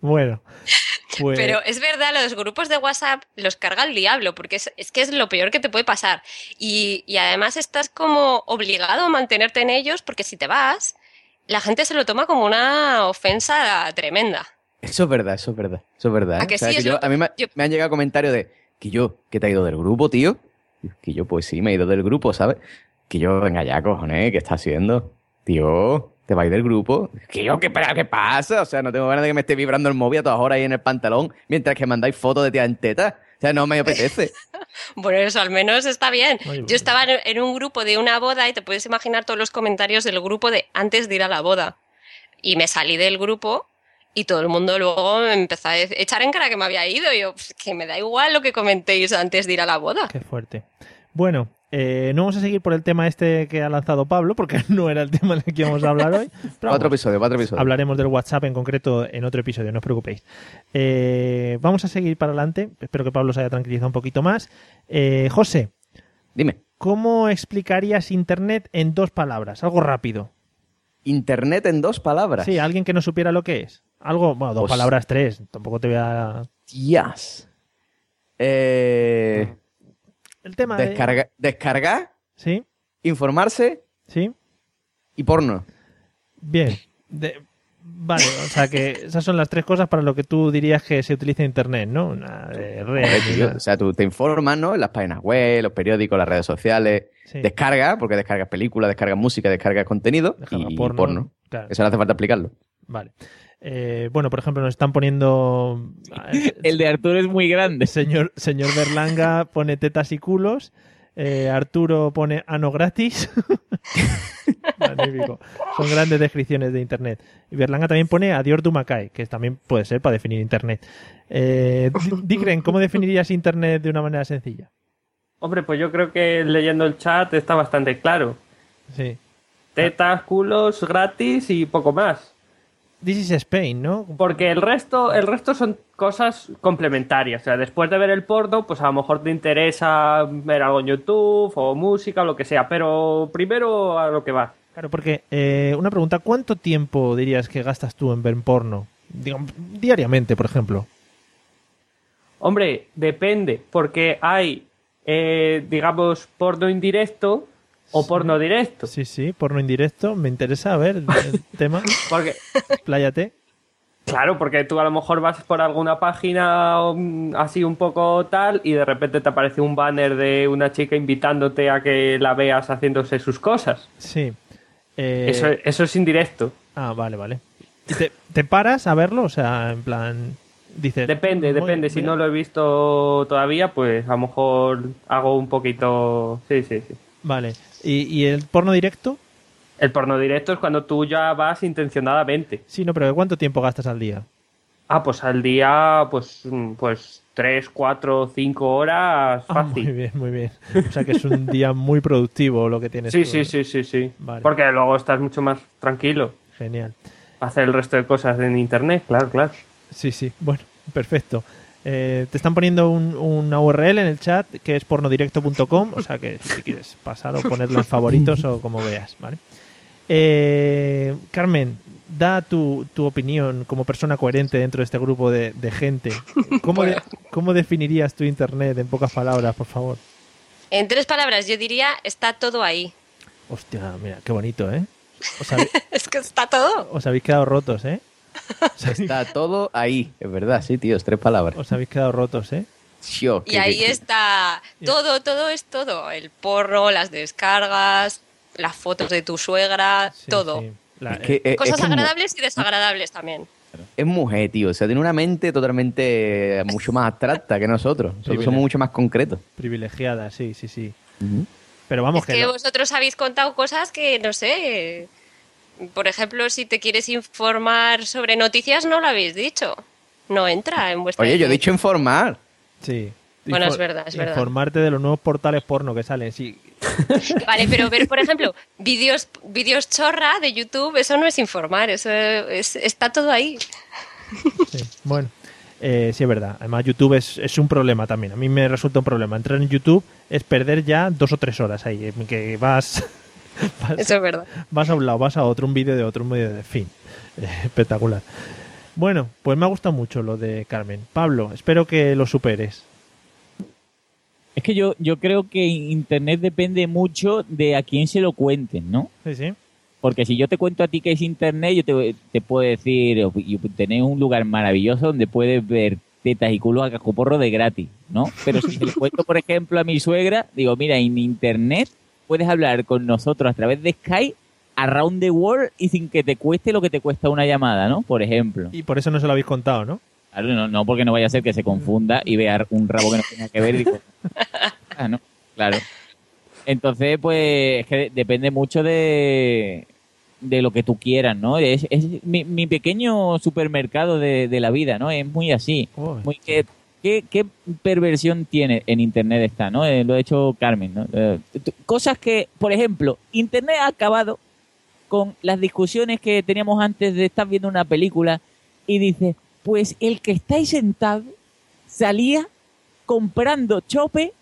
Bueno, pues Pero es verdad, los grupos de WhatsApp los carga el diablo, porque es, es que es lo peor que te puede pasar. Y, y además estás como obligado a mantenerte en ellos, porque si te vas, la gente se lo toma como una ofensa tremenda. Eso es verdad, eso es verdad. Eso es verdad. ¿A ¿eh? que O sea, sí? que Es yo- lo- a mí me, yo- me han llegado comentarios de que yo, que te ha ido del grupo, tío. Que yo, pues sí, me he ido del grupo, ¿sabes? Que yo, venga ya, cojones, ¿qué estás haciendo? Tío, ¿te ir del grupo? Que yo, ¿qué, espera, ¿qué pasa? O sea, no tengo ganas de que me esté vibrando el móvil a todas horas ahí en el pantalón mientras que mandáis fotos de tía en teta. Sea, no me apetece. Bueno, eso al menos está bien. Yo estaba en un grupo de una boda y te puedes imaginar todos los comentarios del grupo de antes de ir a la boda. Y me salí del grupo y todo el mundo luego me empezó a echar en cara que me había ido. Y yo, "Pff, que me da igual lo que comentéis antes de ir a la boda. qué fuerte. Bueno, Eh, no vamos a seguir por el tema este que ha lanzado Pablo, porque no era el tema del que íbamos a hablar hoy. Pero Cuatro vamos, episodios, cuatro episodios. hablaremos del WhatsApp en concreto en otro episodio, no os preocupéis. Eh, vamos a seguir para adelante. Espero que Pablo se haya tranquilizado un poquito más. Eh, José, Dime, ¿cómo explicarías Internet en dos palabras? Algo rápido. Internet en dos palabras. Sí, alguien que no supiera lo que es. Algo, bueno, dos Pues- palabras, tres. Tampoco te voy a... Tías. Eh, El tema de- descarga, descargar, Sí, informarse sí. y porno. Bien. De- Vale, o sea que esas son las tres cosas para lo que tú dirías que se utiliza Internet, ¿no? Nada de red. O sea, tú te informas, ¿no? En las páginas web, los periódicos, las redes sociales. Sí. Descarga, porque descargas películas, descargas música, descargas contenido Descarga y porno, porno. claro. Eso no hace falta explicarlo. Vale. Eh, bueno, por ejemplo, nos están poniendo. El de Arturo es muy grande. Señor, señor Berlanga pone tetas y culos. Eh, Arturo pone ano gratis. Magnífico. Son grandes descripciones de Internet. Y Berlanga también pone adiós Dumacay, que también puede ser para definir Internet. Eh, Dicren, ¿cómo definirías Internet de una manera sencilla? Hombre, pues yo creo que leyendo el chat está bastante claro. Sí. Tetas, culos, gratis y poco más. This is Spain, ¿no? Porque el resto, el resto son cosas complementarias. O sea, después de ver el porno, pues a lo mejor te interesa ver algo en YouTube o música o lo que sea. Pero primero a lo que va. Claro, porque eh, una pregunta, ¿cuánto tiempo dirías que gastas tú en ver porno? Diariamente, por ejemplo. Hombre, depende, porque hay, eh, digamos, porno indirecto o porno directo. Sí, sí, porno indirecto. Me interesa, a ver, el tema. Porque, Pláyate. claro, porque tú a lo mejor vas por alguna página um, así un poco tal y de repente te aparece un banner de una chica invitándote a que la veas haciéndose sus cosas. Sí. Eh, Eso, eso es indirecto. Ah, vale, vale. ¿Y te, te paras a verlo? O sea, en plan, dices... Depende, "Voy- depende. Si voy a-". no lo he visto todavía, pues a lo mejor hago un poquito... Sí, sí, sí. Vale. ¿Y, y el porno directo? El porno directo es cuando tú ya vas intencionadamente. Sí, no, pero ¿cuánto tiempo gastas al día? Ah, pues al día, pues, mm, pues 3, 4, 5 horas Ah, fácil. muy bien, muy bien. O sea que es un día muy productivo lo que tienes sí, tú, sí, sí, sí, sí. Vale. Porque luego estás mucho más tranquilo. Genial. Hacer el resto de cosas en internet, claro, claro. Sí, sí. Bueno, perfecto. Eh, te están poniendo un- una URL en el chat que es pornodirecto.com, o sea que si quieres pasar o ponerlo en favoritos o como veas, ¿vale? Eh, Carmen, da tu, tu opinión como persona coherente dentro de este grupo de, de gente. ¿Cómo, de- ¿Cómo definirías tu internet en pocas palabras, por favor? En tres palabras, yo diría, está todo ahí. Hostia, mira, qué bonito, ¿eh? Habe- Es que está todo. os habéis quedado rotos, ¿eh? Está todo ahí. Es verdad, sí, tío, es tres palabras. os habéis quedado rotos, ¿eh? Y ahí que- está todo, todo es todo. El porno, las descargas, las fotos de tu suegra, Sí, todo. sí. La- Es que, eh, es Cosas es agradables y desagradables también. es mujer, tío. O sea, tiene una mente totalmente mucho más abstracta que nosotros. Somos mucho más concretos. privilegiada, sí, sí, sí. Pero vamos es que, que no- vosotros habéis contado cosas que, no sé, por ejemplo, si te quieres informar sobre noticias, no lo habéis dicho. No entra en vuestra... Oye, yo he dicho informar. Sí. Bueno, es verdad, es verdad. Informarte de los nuevos portales porno que salen. Sí, Vale, pero ver, por ejemplo, vídeos vídeos chorra de YouTube, eso no es informar, eso es- está todo ahí. sí. Bueno, eh, sí es verdad. Además, YouTube es, es un problema también. A mí me resulta un problema. Entrar en YouTube es perder ya dos o tres horas ahí. en Que vas, vas, Eso es verdad. vas a un lado, vas a otro, un vídeo de otro, un vídeo de fin. Espectacular. Bueno, pues me ha gustado mucho lo de Carmen. Pablo, espero que lo superes. Es que yo, yo creo que Internet depende mucho de a quién se lo cuenten, ¿no? Sí, sí. Porque si yo te cuento a ti que es Internet, yo te, te puedo decir, y tenés un lugar maravilloso donde puedes ver tetas y culos a cascoporro de gratis, ¿no? Pero si se le cuento, por ejemplo, a mi suegra, digo, mira, en Internet puedes hablar con nosotros a través de Skype around the world y sin que te cueste lo que te cuesta una llamada, ¿no? Por ejemplo. Y por eso no se lo habéis contado, ¿no? Claro, no, no porque no vaya a ser que se confunda y vea un rabo que no tenga que ver y digo, ah, no, claro. Entonces, pues, es que depende mucho de, de lo que tú quieras, ¿no? Es, es mi, mi pequeño supermercado de, de la vida, ¿no? Es muy así. Uy. Muy que ¿qué, perversión tiene en Internet está, ¿no? Eh, lo ha hecho Carmen, ¿no? Eh, cosas que, por ejemplo, Internet ha acabado con las discusiones que teníamos antes de estar viendo una película y dice, pues el que está ahí sentado salía comprando chope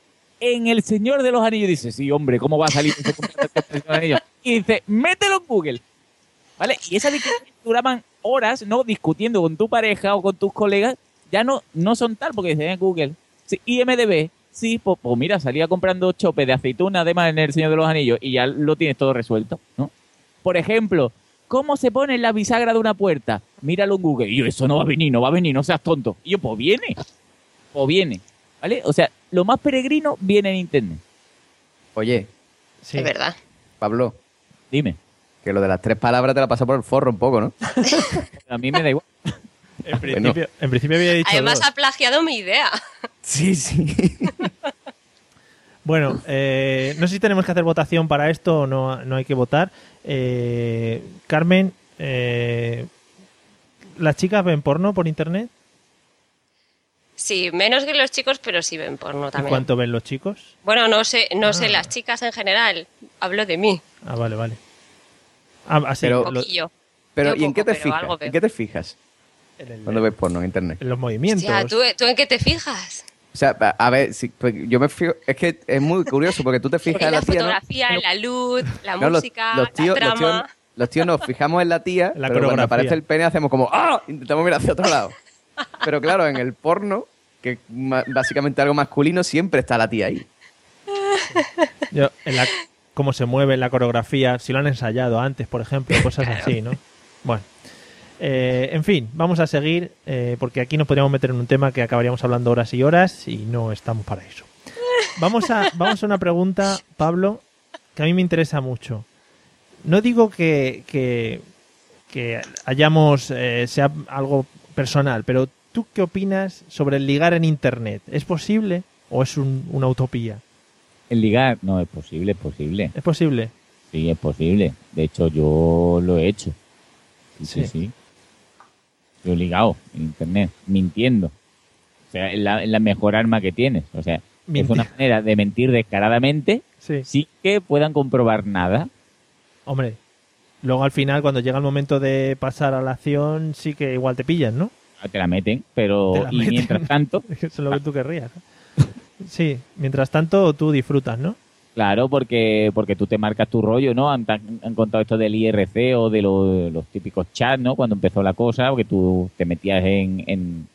en El Señor de los Anillos. Dice, sí, hombre, ¿cómo va a salir ese Señor de los Anillos? Y dice, mételo en Google. ¿Vale? Y esas discusiones duraban horas, ¿no? Discutiendo con tu pareja o con tus colegas. Ya no, no son tal, porque dicen en Google. Sí, IMDB, sí, pues, pues mira, salía comprando chope de aceituna además en El Señor de los Anillos y ya lo tienes todo resuelto, ¿no? Por ejemplo, ¿cómo se pone la bisagra de una puerta? Míralo en Google. Y yo, eso no va a venir, no va a venir, no seas tonto. Y yo, pues viene. Pues viene. ¿Vale? O sea, lo más peregrino viene en Internet. Oye, Sí. Es verdad. Pablo, Dime. que lo de las tres palabras te la pasa por el forro un poco, ¿no? A mí me da igual. En principio, en principio había dicho Además dos. ha plagiado mi idea. Sí, sí. Bueno, eh, no sé si tenemos que hacer votación para esto o no, no hay que votar. Eh, Carmen, eh, ¿las chicas ven porno por internet? Sí, menos que los chicos, pero sí ven porno ¿Y también. cuánto ven los chicos? Bueno, no sé, no sé Ah. las chicas en general. Hablo de mí. Ah, vale, vale. Ah, así, Pero- Un lo- poquillo. Pero, Yo ¿y en qué te pero fijas? algo veo. ¿En qué te fijas en, el- cuando ves porno en internet? en los movimientos. Hostia, ¿tú, ¿tú en qué te fijas? O sea, a ver, si- pues yo me fijo, es que es muy curioso porque tú te fijas En en la la tía, ¿no? fotografía, en la luz, la No, los- música, los tíos, la los tíos- trama. los tíos nos fijamos en la tía, La pero cuando aparece el pene hacemos como ¡Ah! Intentamos mirar hacia otro lado. Pero claro, en el porno, que es básicamente algo masculino, siempre está la tía ahí. Yo, en la, cómo se mueve en la coreografía, si lo han ensayado antes, por ejemplo, cosas así, ¿no? Bueno. Eh, en fin, vamos a seguir, eh, porque aquí nos podríamos meter en un tema que acabaríamos hablando horas y horas y no estamos para eso. Vamos a, vamos a una pregunta, Pablo, que a mí me interesa mucho. No digo que, que, que hayamos, eh, sea algo personal, pero ¿tú qué opinas sobre el ligar en Internet? ¿Es posible o es un- una utopía? El ligar, no, es posible, es posible. ¿Es posible? Sí, es posible. De hecho, yo lo he hecho. Sí, sí, Sí. Sí. Yo he ligado en internet, mintiendo. O sea, es la, es la mejor arma que tienes. O sea, es una manera de mentir descaradamente Sí. sin que puedan comprobar nada. Hombre, luego al final, cuando llega el momento de pasar a la acción, sí que igual te pillan, ¿no? Te la meten, pero la y meten. mientras tanto, Eso es lo que tú querrías. Sí, mientras tanto tú disfrutas, ¿no? Claro, porque porque tú te marcas tu rollo, ¿no? Han, han contado esto del IRC o de lo- los típicos chats, ¿no? Cuando empezó la cosa, porque tú te metías en, en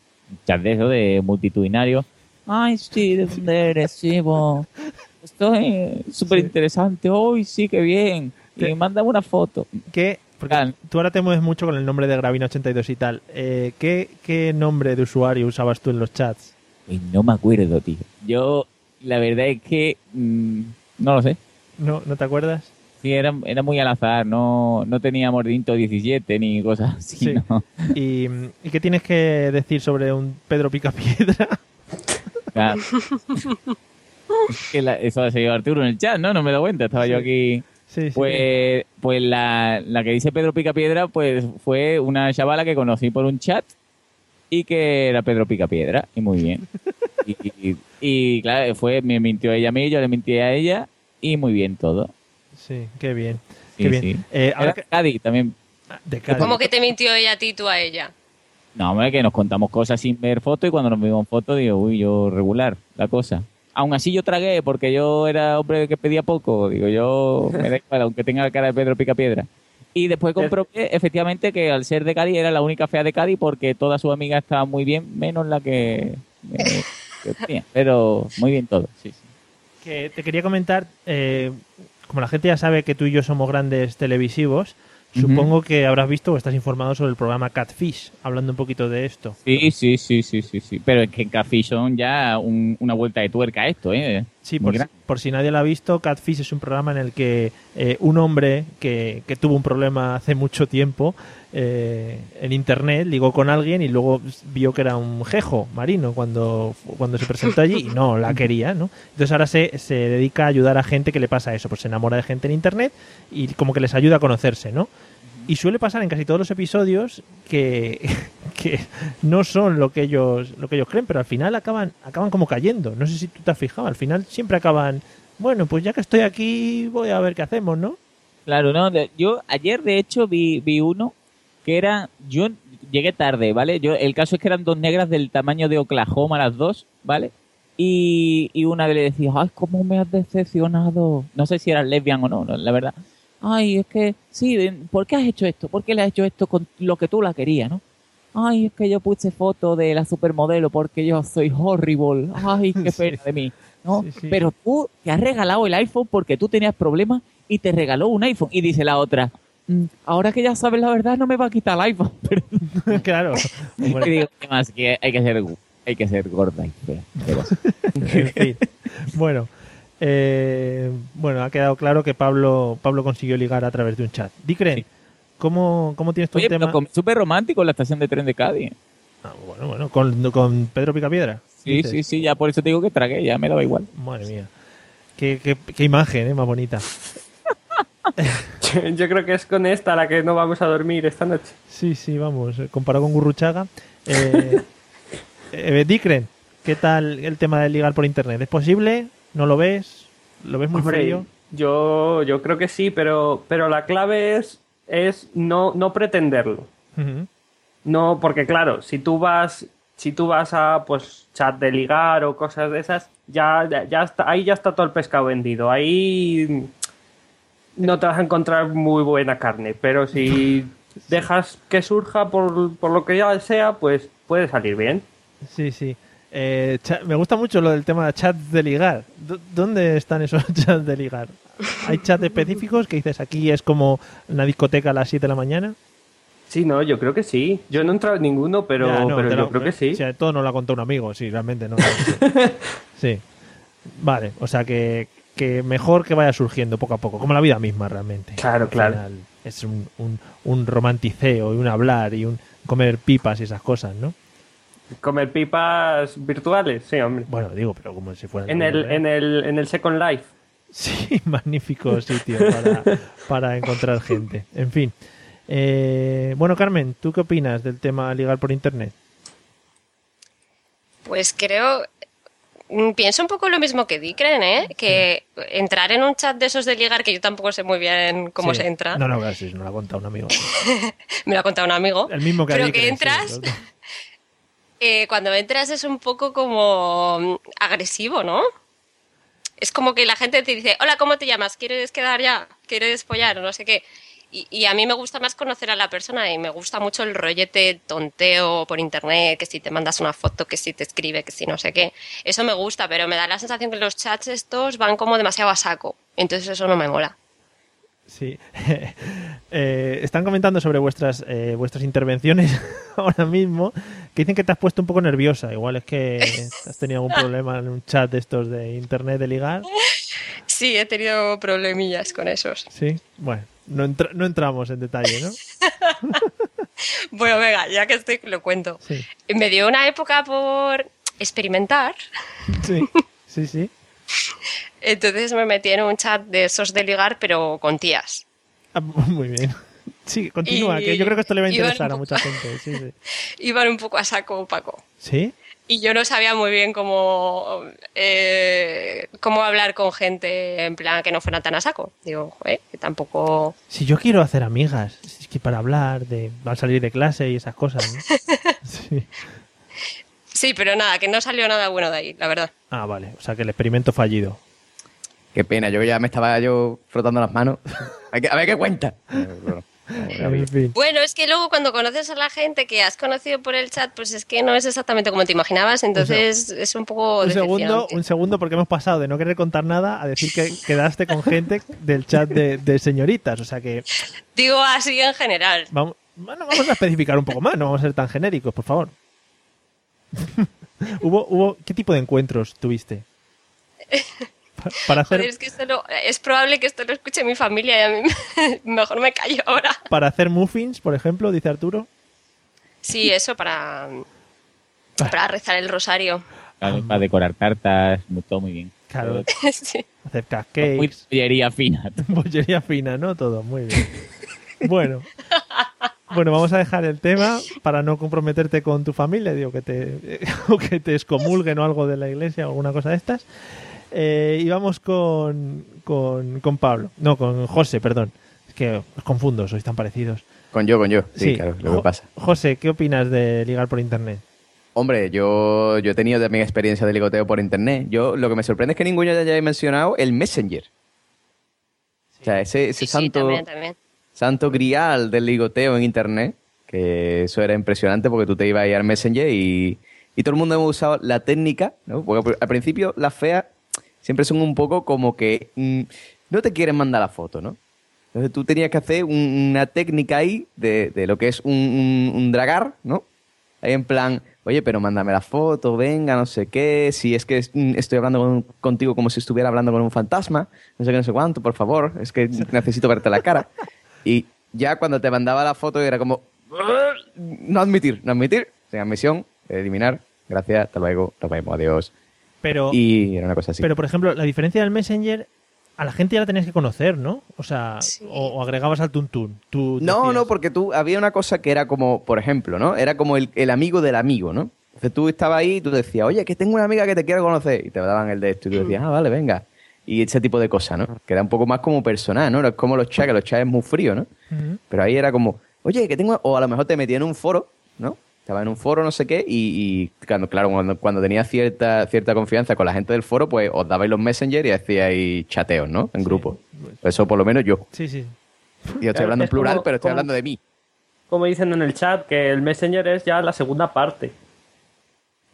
chats de eso, de multitudinario. Ay, sí, ¿de dónde eres? Sí, vos. Estoy súper interesante. Hoy sí, qué bien. Y Te- mándame una foto. ¿Qué? Porque Claro. tú ahora te mueves mucho con el nombre de Gravina82 y tal. Eh, ¿qué, ¿Qué nombre de usuario usabas tú en los chats? Y no me acuerdo, tío. Yo, la verdad es que mm, no lo sé. ¿No, ¿no te acuerdas? Sí, era, era muy al azar. No, no tenía mordinto 17 ni cosas así, Sí. ¿no? ¿Y, ¿Y qué tienes que decir sobre un Pedro Picapiedra? Claro. Es que la- eso ha seguido Arturo en el chat, ¿no? No me dado cuenta, estaba yo aquí. Sí, sí. Pues, pues la, la que dice Pedro Picapiedra, pues fue una chavala que conocí por un chat y que era Pedro Picapiedra, y muy bien. Y, y- y, claro, fue, me mintió ella a mí, yo le mentí a ella, y muy bien todo. Sí, qué bien. Sí, qué bien. sí. Eh, ahora que- Cádiz también. de Cádiz. ¿Cómo que te mintió ella a ti y tú a ella? No, hombre, que nos contamos cosas sin ver fotos y cuando nos vimos fotos digo, uy, yo regular la cosa. Aún así yo tragué porque yo era hombre que pedía poco. Digo, yo me da igual, aunque tenga la cara de Pedro Picapiedra. Y después comprobé efectivamente que al ser de Cádiz era la única fea de Cádiz porque todas sus amigas estaban muy bien, menos la que, eh, que tenía. Pero muy bien todo, sí, sí. Que te quería comentar, eh, como la gente ya sabe que tú y yo somos grandes televisivos, supongo que habrás visto o estás informado sobre el programa Catfish, hablando un poquito de esto. Sí, sí, sí, sí, sí, sí. Pero es que en Café son ya un- una vuelta de tuerca esto, ¿eh? Sí, por, por si nadie lo ha visto, Catfish es un programa en el que eh, un hombre que, que tuvo un problema hace mucho tiempo eh, en internet ligó con alguien y luego vio que era un jejo marino cuando, cuando se presentó allí y no la quería, ¿no? Entonces ahora se, se dedica a ayudar a gente que le pasa eso, pues se enamora de gente en internet y como que les ayuda a conocerse, ¿no? Y suele pasar en casi todos los episodios que, que no son lo que ellos lo que ellos creen, pero al final acaban acaban como cayendo. No sé si tú te has fijado, al final siempre acaban, bueno, pues ya que estoy aquí voy a ver qué hacemos, ¿no? Claro, no, yo ayer de hecho vi, vi uno que era, yo llegué tarde, ¿vale? Yo El caso es que eran dos negras del tamaño de Oklahoma las dos, ¿vale? Y, y una le decía, ay, cómo me has decepcionado. No sé si eran lesbian o no, no, la verdad. Ay, es que, sí, ¿por qué has hecho esto? ¿Por qué le has hecho esto con lo que tú la querías, no? Ay, es que yo puse foto de la supermodelo porque yo soy horrible. Ay, qué pena de mí. ¿no? Sí, sí. Pero tú te has regalado el iPhone porque tú tenías problemas y te regaló un iPhone. Y dice la otra, "Mm, ahora que ya sabes la verdad, no me va a quitar el iPhone. Claro. Bueno, y digo, ¿qué más? Que hay que ser, hay que ser gorda y fea. Pero- en fin. Bueno, eh, bueno, ha quedado claro que Pablo Pablo consiguió ligar a través de un chat. Dicren, Sí. ¿cómo, ¿cómo tienes tu Oye, tema? súper romántico en la estación de tren de Cádiz. Ah, bueno, bueno, con, con Pedro Picapiedra. Sí, dices. sí, sí, ya por eso te digo que tragué, ya me daba igual. Madre mía. Qué, qué, qué imagen, ¿eh? Más bonita. Yo creo que es con esta la que no vamos a dormir esta noche. Sí, sí, vamos. eh, Comparado con Gurruchaga. Eh, eh, Dicren, ¿qué tal el tema de ligar por internet? ¿Es posible? ¿No lo ves? ¿Lo ves muy Hombre, frío? Yo, yo creo que sí, pero, pero la clave es, es no, no pretenderlo. No, porque claro, si tú vas, si tú vas a pues chat de ligar o cosas de esas, ya, ya, ya está, ahí ya está todo el pescado vendido. Ahí no te vas a encontrar muy buena carne. Pero si dejas que surja por, por lo que ya sea, pues puede salir bien. Sí, sí. Eh, me gusta mucho lo del tema de chats de ligar. ¿Dónde están esos chats de ligar? ¿Hay chats específicos que dices aquí es como una discoteca a las 7 de la mañana? Sí, no, yo creo que sí. Yo no he entrado en ninguno, pero, Ya, no, pero yo lo- creo que sí. O sea, todo nos lo ha contado un amigo, sí, realmente no. Sí. Sí. Vale, o sea que, que mejor que vaya surgiendo poco a poco, como la vida misma realmente. Claro, Al claro. final Es un, un, un romanticeo y un hablar y un comer pipas y esas cosas, ¿no? Comer pipas virtuales, sí, hombre. Bueno, digo, pero como si fuera... En el, en el, en el Second Life. Sí, magnífico sitio para, para encontrar gente. En fin. Eh, bueno, Carmen, ¿tú qué opinas del tema ligar por internet? Pues creo, mm, pienso un poco lo mismo que Dicren, ¿eh? Que entrar en un chat de esos de ligar, que yo tampoco sé muy bien cómo Sí. se entra, No, no, sí, nos lo ha contado un amigo. me lo ha contado un amigo. El mismo que Pero Dicren, que entras. Eh, cuando entras es un poco como mm, agresivo, ¿no? Es como que la gente te dice, hola, ¿cómo te llamas? ¿Quieres quedar ya? ¿Quieres follar? No sé qué. Y, y a mí me gusta más conocer a la persona y me gusta mucho el rollete tonteo por internet, que si te mandas una foto, que si te escribe, que si no sé qué. Eso me gusta, pero me da la sensación que los chats estos van como demasiado a saco. Entonces eso no me mola. Sí. Eh, están comentando sobre vuestras eh, vuestras intervenciones ahora mismo, que dicen que te has puesto un poco nerviosa. Igual es que has tenido algún problema en un chat de estos de internet de ligar. Sí, he tenido problemillas con esos. Sí. Bueno, no, entra- no entramos en detalle, ¿no? Bueno, venga, ya que estoy, lo cuento. Sí. Me dio una época por experimentar, Sí, sí, sí. Entonces me metí en un chat de esos de ligar, pero con tías. Ah, muy bien. Sí, continúa, Y- que yo creo que esto le va a interesar a mucha gente. Sí, sí. Iban un poco a saco, Paco. ¿Sí? Y yo no sabía muy bien cómo, eh, cómo hablar con gente en plan que no fuera tan a saco. Digo, joder, que tampoco... Si yo quiero hacer amigas, es que para hablar de al salir de clase y esas cosas, ¿no? Sí. Sí, pero nada, que no salió nada bueno de ahí, la verdad. Ah, vale. O sea que el experimento fallido. Qué pena, yo ya me estaba yo frotando las manos. A ver qué cuenta. Bueno, es que luego cuando conoces a la gente que has conocido por el chat, pues es que no es exactamente como te imaginabas, entonces es un poco Un segundo, un segundo, porque hemos pasado de no querer contar nada a decir que quedaste con gente del chat de, de señoritas. O sea que Digo así en general. vamos, bueno, vamos a especificar un poco más, no vamos a ser tan genéricos, por favor. hubo, hubo, ¿Qué tipo de encuentros tuviste? Pa- Para hacer, Joder, es que esto lo- es probable que esto lo escuche mi familia y a mí mejor me callo ahora. para hacer muffins, por ejemplo, dice Arturo. Sí, eso para, para rezar el rosario. Claro, para decorar tartas, muy- todo muy bien. Claro, Sí. hacer Muy cupcakes, pollería fina. bollería fina, ¿no? Todo, muy bien. Bueno, Bueno, vamos a dejar el tema para no comprometerte con tu familia, digo, que te, o que te excomulguen o algo de la iglesia o alguna cosa de estas. Eh, y vamos con, con, con Pablo, no, con José, perdón. Es que os confundo, sois tan parecidos. Con yo, con yo. Sí, Sí. claro, lo que pasa. José, ¿qué opinas de ligar por internet? Hombre, yo, yo he tenido también experiencia de ligoteo por internet. Yo lo que me sorprende es que ninguno haya mencionado el Messenger. O sea, ese, ese Sí, sí, santo, también, también. Santo grial del ligoteo en internet, que eso era impresionante porque tú te ibas a ir al Messenger y, y todo el mundo hemos usado la técnica, ¿no? Porque al principio las feas siempre son un poco como que mm, no te quieren mandar la foto, ¿no? Entonces tú tenías que hacer un- una técnica ahí de, de lo que es un, un- un dragar, ¿no? Ahí en plan, oye, pero mándame la foto, venga, no sé qué, si es que mm, estoy hablando con- contigo como si estuviera hablando con un fantasma, no sé qué, no sé cuánto, por favor, es que necesito verte la cara. Y ya cuando te mandaba la foto era como, no admitir, no admitir, sin admisión, eliminar, gracias, hasta luego, nos vemos, adiós. Pero, Y era una cosa así. pero por ejemplo, la diferencia del Messenger, a la gente ya la tenías que conocer, ¿no? O sea, Sí. o, o agregabas al tuntún. Tú No, decías- no, porque tú había una cosa que era como, por ejemplo, ¿no? Era como el, el amigo del amigo, ¿no? Entonces tú estabas ahí y tú decías, oye, que tengo una amiga que te quiero conocer. Y te daban el de esto y tú decías, ah, vale, venga. Y ese tipo de cosas, ¿no? Que era un poco más como personal, ¿no? No es como los chats, que los chats es muy frío, ¿no? Pero ahí era como, oye, que tengo... O a lo mejor te metía en un foro, ¿no? Estaba en un foro, no sé qué, y, y cuando, claro, cuando, cuando tenía cierta, cierta confianza con la gente del foro, pues os dabais los messenger y hacíais chateos, ¿no? En grupo. Eso por lo menos yo. Sí, sí. Y yo estoy hablando en como- plural, pero estoy como- hablando de mí. Como dicen en el chat, que el Messenger es ya la segunda parte.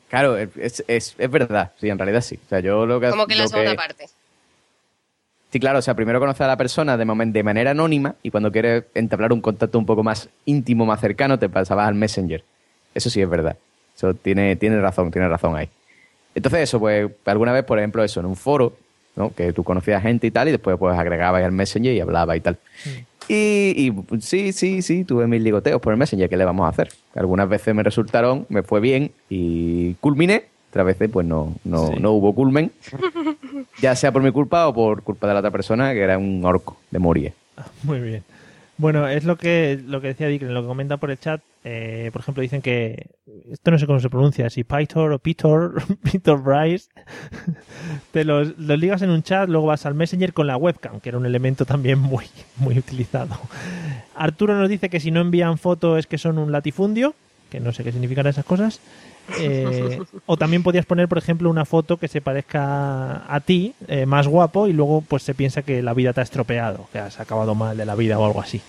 Claro, es, es, es verdad, sí, en realidad sí. O sea, yo lo que... Como que la lo segunda que- parte. Sí, claro, o sea, primero conocer a la persona de, de manera anónima y cuando quieres entablar un contacto un poco más íntimo, más cercano, te pasabas al Messenger. Eso sí es verdad. Eso tiene, tiene razón, tiene razón ahí. Entonces eso, pues, alguna vez, por ejemplo, eso, en un foro, ¿no? Que tú conocías gente y tal, y después pues agregabas al Messenger y hablabas y tal. Y, y, pues, sí, sí, sí, tuve mis ligoteos por el Messenger, ¿qué le vamos a hacer? Algunas veces me resultaron, me fue bien y culminé, otras veces pues no, no, Sí. no hubo culmen, ya sea por mi culpa o por culpa de la otra persona, que era un orco de morir. Muy bien. Bueno, es lo que lo que decía Dick, lo que comenta por el chat. eh, por ejemplo, dicen que esto no sé cómo se pronuncia, si Pythor o Pitor, Pitor Bryce, te los, los ligas en un chat, luego vas al Messenger con la webcam, que era un elemento también muy, muy utilizado. Arturo nos dice que si no envían foto es que son un latifundio, que no sé qué significan esas cosas. Eh, o también podías poner, por ejemplo, una foto que se parezca a ti, eh, más guapo, y luego pues se piensa que la vida te ha estropeado, que has acabado mal de la vida o algo así.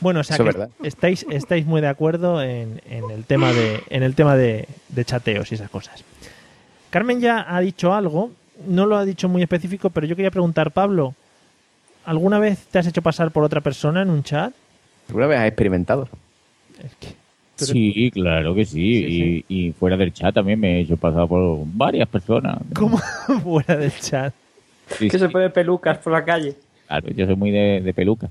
Bueno, o sea Eso que verdad. estáis, estáis muy de acuerdo en, en el tema de, en el tema de, de chateos y esas cosas. Carmen ya ha dicho algo, no lo ha dicho muy específico, pero yo quería preguntar, Pablo, ¿alguna vez te has hecho pasar por otra persona en un chat? ¿Alguna vez has experimentado? Es que- Sí, claro que sí. Sí, y, y fuera del chat también me he hecho pasar por varias personas. ¿Cómo fuera del chat? Sí, Que sí, se pone pelucas por la calle. Claro, yo soy muy de, de peluca.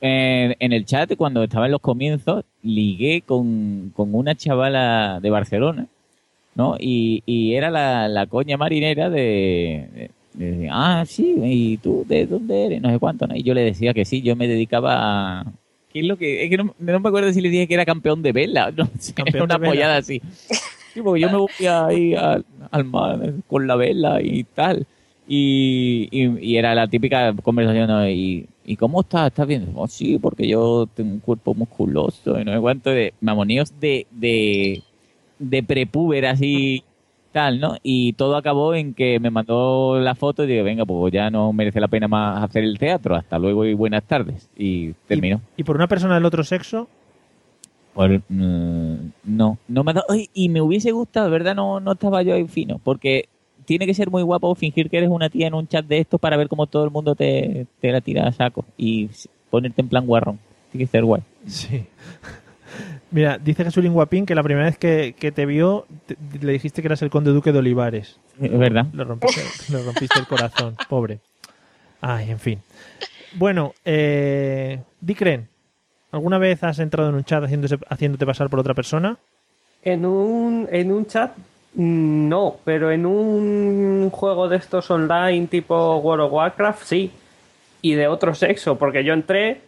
En, en el chat, cuando estaba en los comienzos, ligué con, con una chavala de Barcelona, ¿no? Y, y era la, la coña marinera de, de- de, Ah, sí, ¿y tú de dónde eres? No sé cuánto, ¿no? Y yo le decía que sí, yo me dedicaba a... ¿Qué es lo que...? Es que no, no me acuerdo si le dije que era campeón de vela, no sé, Campeón una de vela. pollada así. Sí, porque yo me voy ahí al, al mar con la vela y tal. Y, y, y era la típica conversación, ¿no? Y, ¿y cómo estás? ¿Estás bien? Oh, sí, porque yo tengo un cuerpo musculoso y no sé cuánto de mamoníos de, de, de prepúber así tal, ¿no? Y todo acabó en que me mandó la foto y digo, venga, pues ya no merece la pena más hacer el teatro. Hasta luego y buenas tardes. Y terminó. ¿Y por una persona del otro sexo? Pues, mm, no, no me ha dado. Ay, y me hubiese gustado, ¿verdad? No, no estaba yo ahí fino. Porque tiene que ser muy guapo fingir que eres una tía en un chat de estos para ver cómo todo el mundo te, te la tira a saco. Y ponerte en plan guarrón. Tiene que ser guay. Sí. Mira, dice Jesulín Guapín que la primera vez que, que te vio te- le dijiste que eras el conde duque de Olivares. Es verdad. Le rompiste, le rompiste el corazón, pobre. Ay, en fin. Bueno, eh, Dicren, ¿alguna vez has entrado en un chat haciéndose- haciéndote pasar por otra persona? En un, en un chat, mm, no, pero en un juego de estos online tipo World of Warcraft, sí. Y de otro sexo, porque yo entré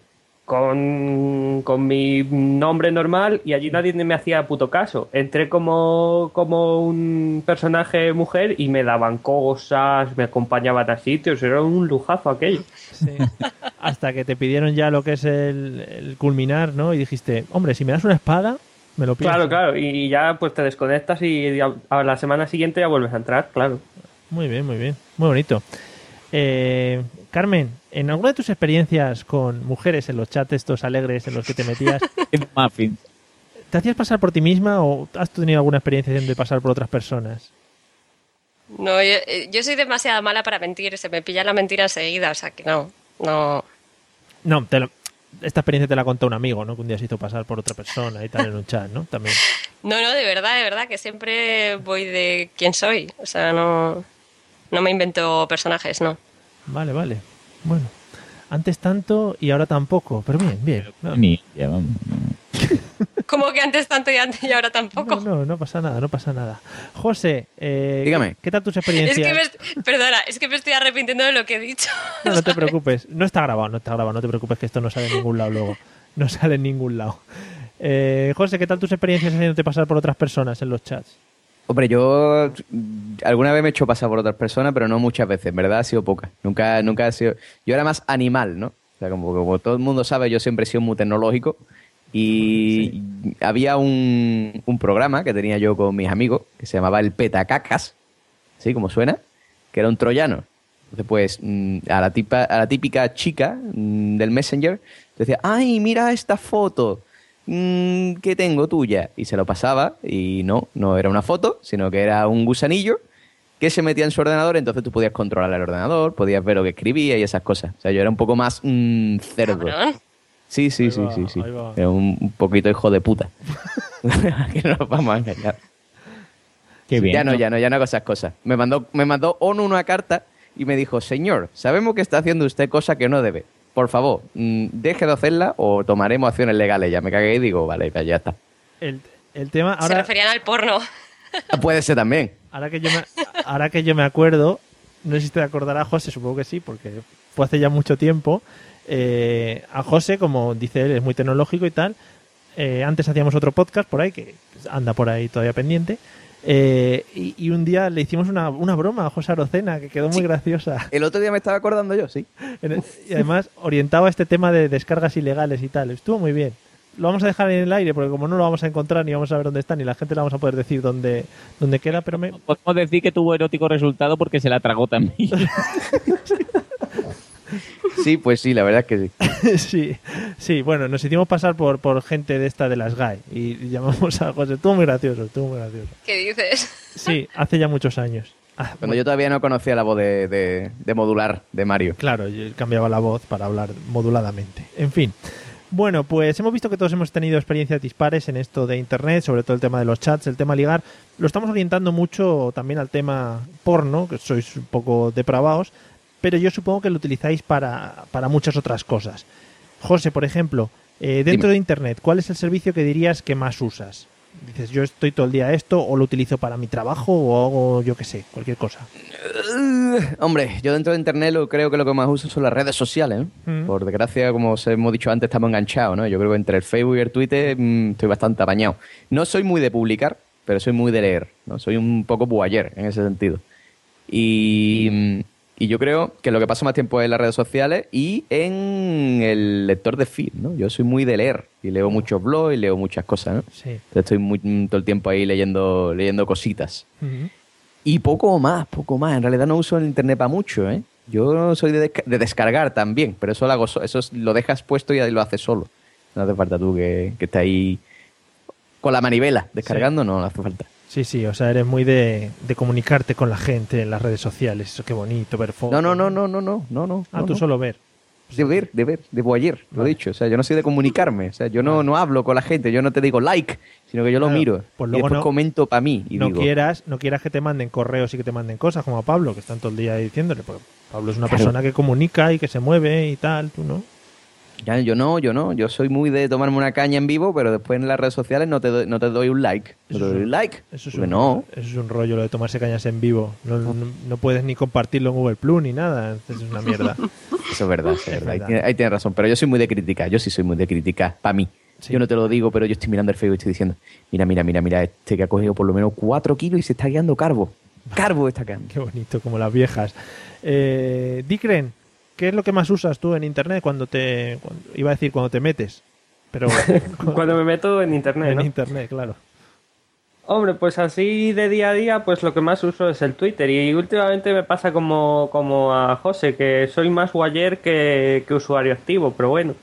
con, con mi nombre normal y allí nadie me hacía puto caso. Entré como, como un personaje mujer y me daban cosas, me acompañaban a sitios, era un lujazo aquello. Sí. Hasta que te pidieron ya lo que es el, el culminar, ¿no? Y dijiste, hombre, si me das una espada, me lo pido. Claro, claro, y ya pues te desconectas y a a la semana siguiente ya vuelves a entrar, claro. Muy bien, muy bien. Muy bonito. Eh, Carmen, en alguna de tus experiencias con mujeres en los chats estos alegres en los que te metías. ¿te hacías pasar por ti misma o has tenido alguna experiencia de pasar por otras personas? No, yo, eh, yo soy demasiado mala para mentir, se me pilla la mentira enseguida, o sea que no, no. No, te lo- esta experiencia te la contó un amigo, ¿no? Que un día se hizo pasar por otra persona y tal en un chat, ¿no? También. No, no, de verdad, de verdad, que siempre voy de quién soy. O sea, no, no me invento personajes, no. Vale, vale. Bueno, antes tanto y ahora tampoco, pero bien, bien. No, Ni, ya vamos. Como que antes tanto y, antes y ahora tampoco. no, no, no pasa nada, no pasa nada. José, eh, Dígame. ¿qué tal tus Es experiencias? que me, perdona, es que me estoy arrepintiendo de lo que he dicho. No, no te preocupes. No está grabado, no está grabado. No te preocupes que esto no sale en ningún lado luego. No sale en ningún lado. Eh, José, ¿qué tal tus experiencias haciéndote pasar por otras personas en los chats? Hombre, yo alguna vez me he hecho pasar por otras personas, pero no muchas veces, en verdad ha sido poca. Nunca, nunca ha sido. Yo era más animal, ¿no? O sea, como, como todo el mundo sabe, yo siempre he sido muy tecnológico. Y había un, un programa que tenía yo con mis amigos que se llamaba el Petacacas, ¿sí? Como suena, que era un troyano. Entonces, pues, mm, a la, tipa, a la típica chica mm, del Messenger decía, ay, mira esta foto mm, que tengo tuya. Y se lo pasaba y no, no era una foto, sino que era un gusanillo que se metía en su ordenador, entonces tú podías controlar el ordenador, podías ver lo que escribía y esas cosas. O sea, yo era un poco más mm, cerdo. Sí, sí, Ahí sí, va, sí, sí. Era un, poquito hijo de puta. que no nos vamos a engañar. Qué bien. Ya no, ya no, ya no hago esas cosas. Me mandó, me mandó ONU una carta y me dijo, señor, sabemos que está haciendo usted cosas que no debe. Por favor, mm, deje de hacerla o tomaremos acciones legales. Ya me cagué y digo, vale, pues ya está. El, el tema, Se ahora, referían al porno. Puede ser también. ahora, que yo me, ahora que yo me acuerdo, no sé si te acordarás, José, supongo que sí, porque fue hace ya mucho tiempo. eh, a José, como dice él, es muy tecnológico y tal. eh, antes hacíamos otro podcast por ahí, que anda por ahí todavía pendiente. Eh, y, y un día le hicimos una, una broma a José Arocena que quedó muy graciosa. El otro día me estaba acordando yo, sí. El- y además orientado a este tema de descargas ilegales y tal. Estuvo muy bien. Lo vamos a dejar en el aire porque como no lo vamos a encontrar ni vamos a ver dónde está ni la gente le vamos a poder decir dónde, dónde queda, pero me... Podemos decir que tuvo erótico resultado porque se la tragó también. Sí, pues sí, la verdad es que sí. sí, sí, bueno, nos hicimos pasar por, por gente de esta de las GAE y llamamos a José. Estuvo muy gracioso, estuvo muy gracioso. ¿Qué dices? Sí, hace ya muchos años. Ah, Cuando yo todavía no conocía la voz de, de- de modular de Mario. Claro, yo cambiaba la voz para hablar moduladamente. En fin. Bueno, pues hemos visto que todos hemos tenido experiencias dispares en esto de Internet, sobre todo el tema de los chats, el tema ligar. Lo estamos orientando mucho también al tema porno, que sois un poco depravados, pero yo supongo que lo utilizáis para, para muchas otras cosas. José, por ejemplo, eh, dentro Dime. de Internet, ¿cuál es el servicio que dirías que más usas? Dices, yo estoy todo el día a esto, o lo utilizo para mi trabajo, o hago, yo qué sé, cualquier cosa. Uh, hombre, yo dentro de internet lo, creo que lo que más uso son las redes sociales. ¿eh? Mm. Por desgracia, como os hemos dicho antes, estamos enganchados, ¿no? Yo creo que entre el Facebook y el Twitter mm, estoy bastante apañado. No soy muy de publicar, pero soy muy de leer, ¿no? Soy un poco buayer en ese sentido. Y, mm, y yo creo que lo que paso más tiempo es en las redes sociales y en el lector de feed, ¿no? Yo soy muy de leer y leo muchos blogs y leo muchas cosas, ¿no? Sí. Entonces estoy muy, mm, todo el tiempo ahí leyendo, leyendo cositas. Y poco más, poco más. En realidad no uso el internet para mucho, ¿eh? Yo soy de, desca- de descargar también, pero eso lo hago so- eso es- lo dejas puesto y ahí lo haces solo. No hace falta tú que, que estés ahí con la manivela descargando, no, no hace falta. Sí, sí, o sea, eres muy de, de comunicarte con la gente en las redes sociales. Eso qué bonito, ver fotos. No, no, no, no, no, no, no, no. Ah, no, tú no. solo ver. De ver, de ver, de voyer, lo he dicho. O sea, yo no soy de comunicarme. O sea, yo no, no hablo con la gente, yo no te digo like, sino que yo lo miro. pues y luego después no- comento para mí. Y no digo, quieras, no quieras que te manden correos y que te manden cosas como a Pablo, que están todo el día diciéndole. Porque Pablo es una Claro. persona que comunica y que se mueve y tal, tú no. Ya, yo no, yo no. Yo soy muy de tomarme una caña en vivo, pero después en las redes sociales no te doy, no te doy un like. No Eso te doy un- like. Eso es, un, no. eso es un rollo lo de tomarse cañas en vivo. No, no- no puedes ni compartirlo en Google Plus ni nada. Eso es una mierda. Eso es verdad, eso es Es verdad. Ahí verdad. Ahí tienes razón. Pero yo soy muy de crítica. Yo sí soy muy de crítica. Para mí. Sí. Yo no te lo digo, pero yo estoy mirando el Facebook y estoy diciendo, mira, mira, mira, mira, este que ha cogido por lo menos 4 kilos y se está quedando carbo. Carbo está quedando. Qué bonito, como las viejas. Eh, Dicren, ¿qué es lo que más usas tú en Internet cuando te... cuando- iba a decir cuando te metes, pero Cuando me meto en internet, en ¿no? Internet, claro. Hombre, pues así de día a día, pues lo que más uso es el Twitter. Y últimamente me pasa como, como a José, que soy más guayer que, que usuario activo, pero bueno.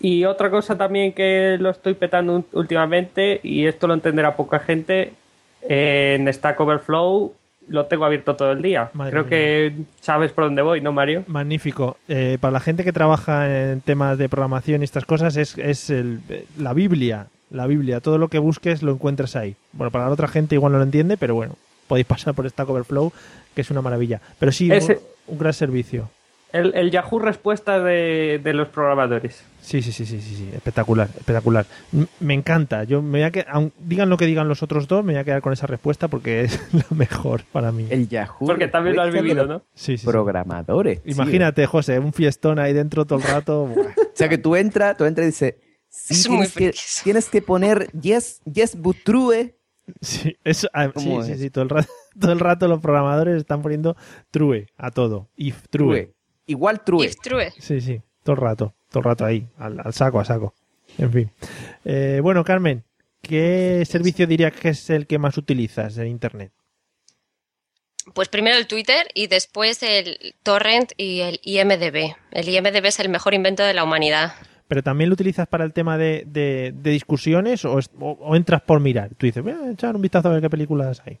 Y otra cosa también que lo estoy petando últimamente, y esto lo entenderá poca gente, en Stack Overflow lo tengo abierto todo el día. Madre Creo mía. que sabes por dónde voy, ¿no, Mario? Magnífico. Eh, para la gente que trabaja en temas de programación y estas cosas, es, es el- la Biblia. La Biblia. Todo lo que busques lo encuentras ahí. Bueno, para la otra gente igual no lo entiende, pero bueno, podéis pasar por Stack Overflow, que es una maravilla. Pero sí, Ese- un, un gran servicio. El, el Yahoo respuesta de, de los programadores. Sí, sí, sí, sí, sí, sí. Espectacular, espectacular. M- Me encanta. Yo me voy a que- aun digan lo que digan los otros dos, me voy a quedar con esa respuesta porque es lo mejor para mí. El Yahoo. Porque también lo has vivido, ¿no? Sí, sí, sí. Programadores. tío. Imagínate, José, un fiestón ahí dentro todo el rato. Buah. O sea que tú entras, tú entras y dices, sí, Es muy tienes, que, tienes que poner yes, yes, but true. Sí, eso, ah, sí, ¿Cómo sí, sí, todo el, rato, todo el rato los programadores están poniendo true a todo. If true. True. Igual true. If true. Sí, sí, todo el rato, todo el rato ahí, al, al saco, a saco. En fin. Eh, bueno, Carmen, ¿qué servicio dirías que es el que más utilizas en Internet? Pues primero el Twitter y después el Torrent y el IMDB. El IMDB es el mejor invento de la humanidad. ¿Pero también lo utilizas para el tema de, de- de discusiones o, es- o- o entras por mirar? Tú dices, voy a echar un vistazo a ver qué películas hay.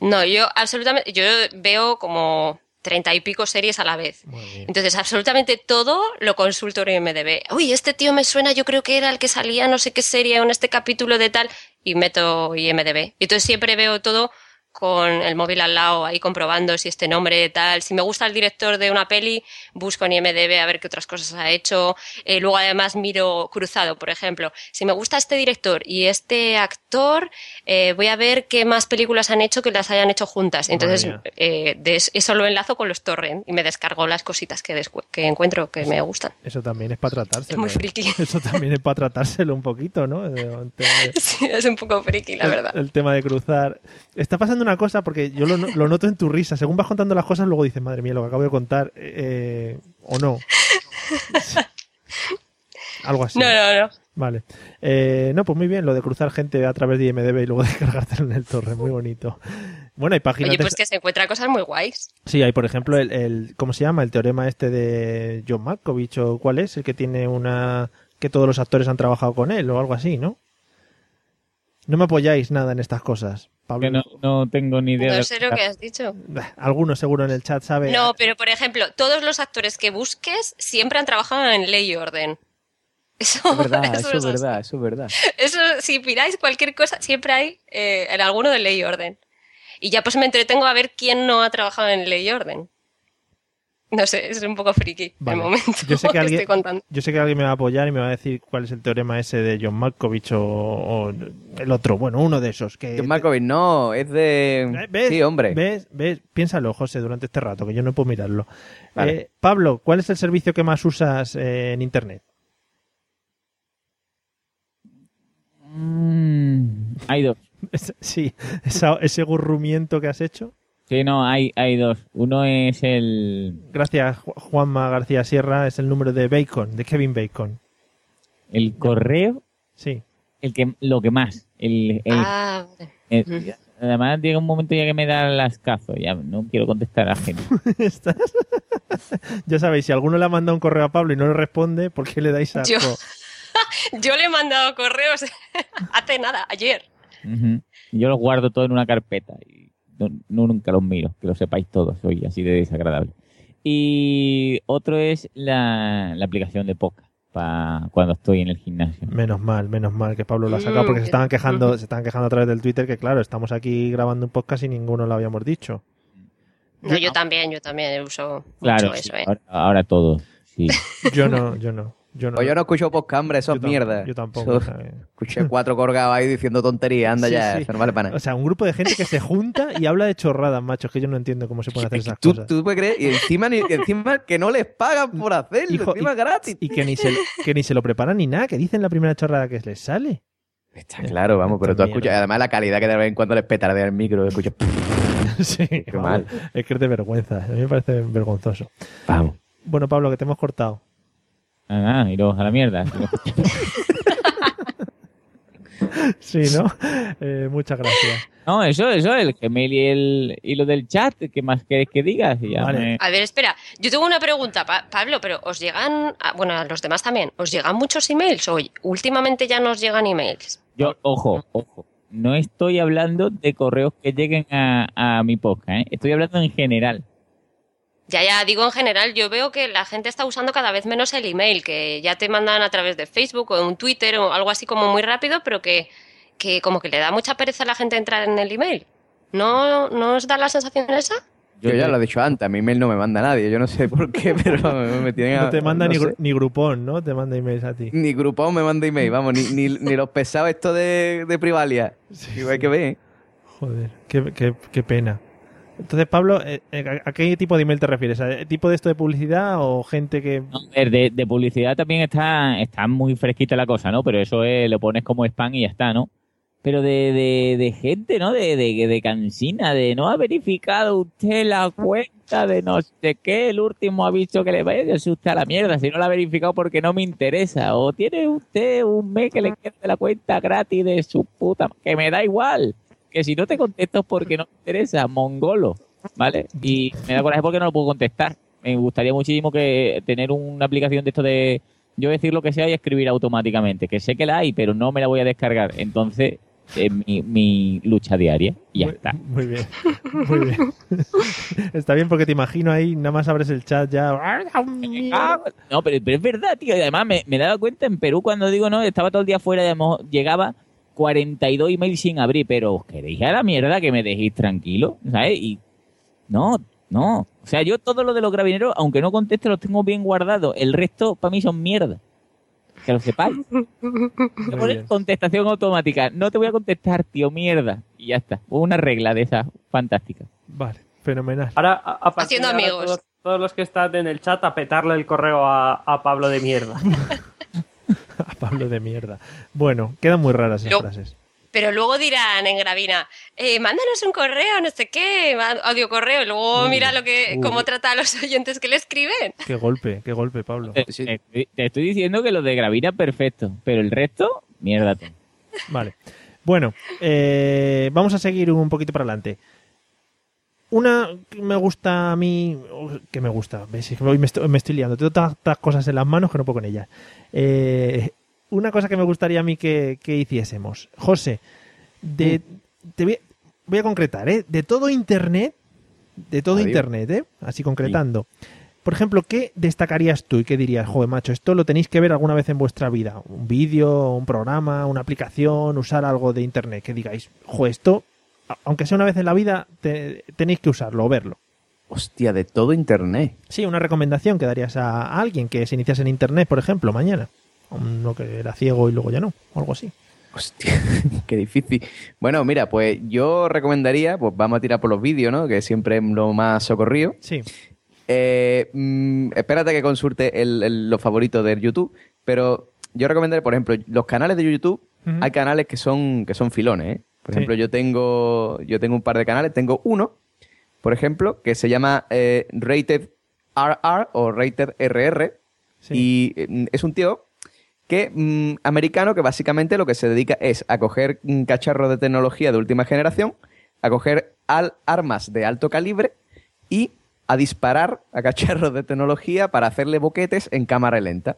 No, yo absolutamente, yo veo como treinta y pico series a la vez. Entonces, absolutamente todo lo consulto en IMDB. Uy, este tío me suena, yo creo que era el que salía no sé qué serie en este capítulo de tal, y meto IMDB. Y entonces siempre veo todo con el móvil al lado, ahí comprobando si este nombre tal. Si me gusta el director de una peli, busco en IMDB a ver qué otras cosas ha hecho. Eh, luego además miro cruzado, por ejemplo. Si me gusta este director y este actor, eh, voy a ver qué más películas han hecho que las hayan hecho juntas. Entonces, eh, de eso lo enlazo con los torrent y me descargo las cositas que, que encuentro que me gustan. Eso también es para tratárselo. Es muy friki. Eso también es para tratárselo un poquito, ¿no? Eh, de- Sí, es un poco friki, la verdad. El, el tema de cruzar. Está pasando una cosa porque yo lo, no- lo noto en tu risa. Según vas contando las cosas, luego dices, madre mía, lo que acabo de contar, eh, o no. Algo así. No, no, no. Vale. Eh, no, pues muy bien, lo de cruzar gente a través de IMDB y luego descargártelo en el torre, muy bonito. Bueno, hay páginas Oye, pues que se encuentra cosas muy guays. Sí, hay por ejemplo el, el- ¿cómo se llama? El teorema este de John Malkovich o cuál es, el que tiene una que todos los actores han trabajado con él o algo así, ¿no? No me apoyáis nada en estas cosas. Pablo, Que no, no tengo ni idea. No de sé lo que has dicho. Bah, alguno seguro en el chat sabe. No, pero por ejemplo, todos los actores que busques siempre han trabajado en ley y orden. Eso Es verdad, eso es verdad, eso es verdad. Eso, si miráis cualquier cosa, siempre hay eh, en alguno de ley y orden. Y ya pues me entretengo a ver quién no ha trabajado en ley y orden. No sé, es un poco friki Vale. el momento Yo sé que alguien, estoy contando. yo sé que alguien me va a apoyar y me va a decir cuál es el teorema ese de John Malkovich o, o el otro, bueno, uno de esos que John Malkovich, no, es de... Eh, ¿Ves? Sí, hombre. ¿Ves? ¿Ves? Piénsalo, José, durante este rato, que yo no puedo mirarlo. Vale. Eh, Pablo, ¿cuál es el servicio que más usas eh, en Internet? Mm, hay dos. Sí, esa- ese gurrumiento que has hecho. Sí, no, hay, hay dos. Uno es el, Gracias, Ju- Juanma García Sierra, es el número de Bacon, de Kevin Bacon. el correo, Sí. el que lo que más. El, el- Ah, el- además llega un momento ya que me da las cazo, ya no quiero contestar a gente. ¿Estás? ya sabéis, si alguno le ha mandado un correo a Pablo y no le responde, ¿por qué le dais asco? Yo. Yo le he mandado correos hace nada, ayer. Ujú. Yo los guardo todo en una carpeta y no, no- nunca los miro, que lo sepáis todos, soy así de desagradable. Y otro es la, la aplicación de Poca para cuando estoy en el gimnasio. Menos mal, menos mal que Pablo lo ha sacado porque se estaban quejando, se estaban quejando a través del Twitter que claro, estamos aquí grabando un podcast y ninguno lo habíamos dicho. No, yo también, yo también uso Claro, mucho eso, sí, ¿eh? ahora, ahora todos. Sí. Yo no, yo no. Yo no. Pues yo no escucho podcast, hombre, eso Yo es mierda. yo tampoco, escuché cuatro colgados ahí diciendo tonterías, anda Sí, ya, sí. eso no vale para nada. O sea, un grupo de gente que se junta y habla de chorradas, macho, es que yo no entiendo cómo se pueden hacer esas ¿Tú, cosas. tú puedes creer, y encima, ni- que encima que no les pagan por hacerlo, Hijo, encima y- gratis. Y que ni, se, que ni se lo preparan ni nada, que dicen la primera chorrada que les sale. Está claro, vamos, pero tú escuchas, además la calidad que de vez en cuando les petardea el micro, escuchas. sí, Qué mal. Es que es de vergüenza, a mí me parece vergonzoso. Vamos. Bueno, Pablo, que te hemos cortado. Ah, iros a la mierda. Sí, ¿no? Eh, muchas gracias. No, eso, eso, el Gmail y, el, y lo del chat, ¿qué más querés que digas? Y ya Vale. me- A ver, espera, yo tengo una pregunta, Pa- Pablo, pero ¿os llegan, a- bueno, a los demás también, ¿os llegan muchos emails? O últimamente ya nos llegan emails. Yo, ojo, ojo. No estoy hablando de correos que lleguen a, a mi podcast, ¿eh? Estoy hablando en general. Ya, ya, digo en general, yo veo que la gente está usando cada vez menos el email, que ya te mandan a través de Facebook o un Twitter o algo así como muy rápido, pero que, que como que le da mucha pereza a la gente entrar en el email. ¿No, ¿no os da la sensación esa? Yo, ya lo he dicho antes, a mi email no me manda nadie, yo no sé por qué, pero me tienen a- No te manda no ni, gru- ni grupón, ¿no? Te manda emails a ti. Ni Groupon me manda email, vamos, ni, ni, ni los pesados estos de, de Privalia. Digo, hay que ver. ¿eh? Joder, qué, qué- qué pena. Entonces, Pablo, eh, eh, ¿a qué tipo de email te refieres? ¿A tipo de esto de publicidad o gente que... Ver, de, de publicidad también está, está muy fresquita la cosa, ¿no? Pero eso es, lo pones como spam y ya está, ¿no? Pero de, de, de gente, ¿no? De, de, de cansina, de no ha verificado usted la cuenta de no sé qué, el último aviso que le vaya a usted a la mierda, si no la ha verificado porque no me interesa. O tiene usted un mes que le queda la cuenta gratis de su puta, que me da igual. Que si no te contesto es porque no me interesa, mongolo, ¿vale? Y me da coraje porque no lo puedo contestar. Me gustaría muchísimo que tener una aplicación de esto de yo decir lo que sea y escribir automáticamente, que sé que la hay, pero no me la voy a descargar. Entonces, es mi, mi lucha diaria y ya muy, está. Muy bien, muy bien. Está bien porque te imagino ahí, nada más abres el chat ya... Ah, No, pero, pero es verdad, tío. Y además me, me daba cuenta en Perú cuando digo, no, estaba todo el día fuera, y además llegaba 42 emails sin abrir, pero os queréis a la mierda que me dejéis tranquilo, ¿sabes? Y no, no. O sea, yo todo lo de los gravineros, aunque no conteste, los tengo bien guardados. El resto, para mí, son mierda. Que lo sepáis. Bien. contestación automática. No te voy a contestar, tío, mierda. Y ya está. Una regla de esas fantástica. Vale, fenomenal. Ahora, a, a Haciendo amigos. Todos, todos los que están en el chat a petarle el correo a, a Pablo de mierda. A Pablo de mierda. Bueno, quedan muy raras esas Yo- frases. Pero luego dirán en Gravina, eh, mándanos un correo, no sé qué, audio correo, y luego Uy, mira lo que, uy. cómo trata a los oyentes que le escriben. Qué golpe, qué golpe, Pablo. Te, te estoy- te estoy diciendo que lo de Gravina perfecto, pero el resto, mierda. tú. Vale. Bueno, eh, vamos a seguir un poquito para adelante. Una que me gusta a mí, que me gusta, ves, hoy me estoy, me estoy liando, tengo tantas cosas en las manos que no puedo con ellas. Eh, una cosa que me gustaría a mí que, que hiciésemos. José, de, te voy, voy a concretar, ¿eh? De todo Internet, de todo Adiós. Internet, ¿eh? Así concretando. Por ejemplo, ¿qué destacarías tú y qué dirías, joder, macho, esto lo tenéis que ver alguna vez en vuestra vida? Un vídeo, un programa, una aplicación, usar algo de Internet, que digáis, joder, esto, aunque sea una vez en la vida, te- tenéis que usarlo o verlo. Hostia, de todo internet. Sí, una recomendación que darías a, alguien que se iniciase en Internet, por ejemplo, mañana. Uno que era ciego y luego ya no, o algo así. Hostia, qué difícil. Bueno, mira, pues yo recomendaría, pues vamos a tirar por los vídeos, ¿no? Que siempre es lo más socorrido. Sí. Eh, mm, espérate que consulte el- el- los favoritos de YouTube, pero yo recomendaría, por ejemplo, los canales de YouTube, hay canales que son, que son filones, ¿eh? Por Sí. ejemplo, yo tengo, yo tengo un par de canales, tengo uno, por ejemplo, que se llama eh, Rated RR o Rated RR, Sí. y eh, es un tío que mm, americano que básicamente lo que se dedica es a coger mm, cacharros de tecnología de última generación, a coger al- armas de alto calibre y a disparar a cacharros de tecnología para hacerle boquetes en cámara lenta.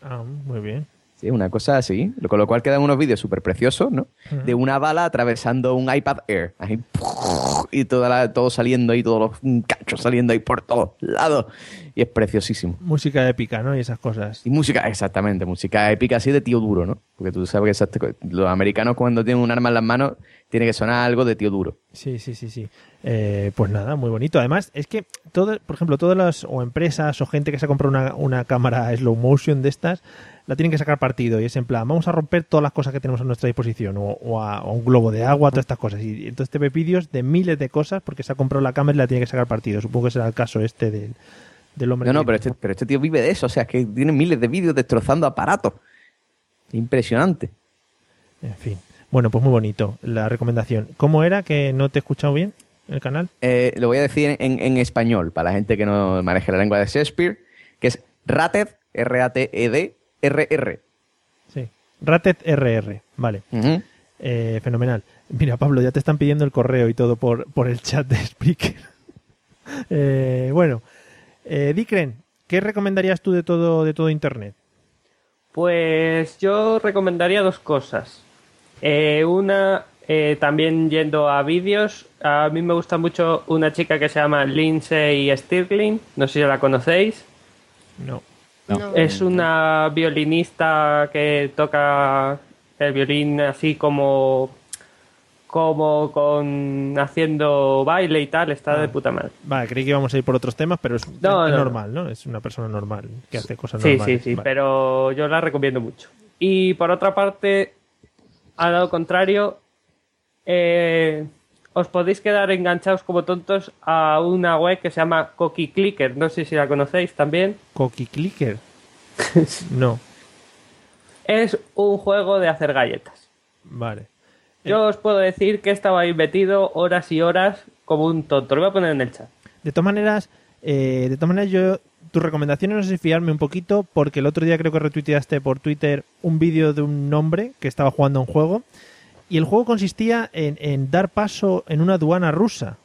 Ah, muy bien. Sí, una cosa así. Con lo cual quedan unos vídeos súper preciosos, ¿no? De una bala atravesando un iPad Air. Ahí, y toda la- todo saliendo ahí, todos los cachos saliendo ahí por todos lados. Y es preciosísimo. Música épica, ¿no? Y esas cosas. Y música, exactamente, música épica así de tío duro, ¿no? Porque tú sabes que los americanos cuando tienen un arma en las manos tiene que sonar algo de tío duro. Sí, sí, sí, sí. Eh, pues nada, muy bonito. Además, es que, todo, por ejemplo, todas las o empresas o gente que se ha comprado una, una cámara slow motion de estas, la tienen que sacar partido. Y es en plan, vamos a romper todas las cosas que tenemos a nuestra disposición. O, o a, o a un globo de agua, todas estas cosas. Y entonces te ve vídeos de miles de cosas porque se ha comprado la cámara y la tiene que sacar partido. Supongo que será el caso este del, del hombre. No, no, que- pero este, pero este tío vive de eso. O sea, es que tiene miles de vídeos destrozando aparatos. Impresionante. En fin. Bueno, pues muy bonito la recomendación. ¿Cómo era que no te he escuchado bien el canal? Eh, lo voy a decir en, en español, para la gente que no maneje la lengua de Shakespeare, que es Rated, R-A-T-E-D, R-R. Sí. Rated RR. Vale. Eh, fenomenal. Mira, Pablo, ya te están pidiendo el correo y todo por, por el chat de Spreaker. Eh, bueno, eh, Dikren, ¿qué recomendarías tú de todo, de todo Internet? Pues yo recomendaría dos cosas. Eh, una, eh, también yendo a vídeos, a mí me gusta mucho una chica que se llama Lindsay Stirling, no sé si la conocéis. No. No. Es una violinista que toca el violín así como como con haciendo baile y tal, está Ah. de puta madre. Vale, creí que íbamos a ir por otros temas, pero es, No, es no, normal, ¿no? Es una persona normal que hace cosas Sí, normales. sí, sí, Vale. pero yo la recomiendo mucho. Y por otra parte, al lado contrario, eh, os podéis quedar enganchados como tontos a una web que se llama Cookie Clicker. No sé si la conocéis también. Cookie Clicker. no, Es un juego de hacer galletas. vale. Yo os puedo decir que estaba ahí metido horas y horas como un tonto. Lo voy a poner en el chat. De todas maneras, eh, de todas maneras yo tus recomendaciones no sé si fiarme un poquito porque el otro día creo que retuiteaste por Twitter un vídeo de un hombre que estaba jugando a un juego y el juego consistía en, en dar paso en una aduana rusa.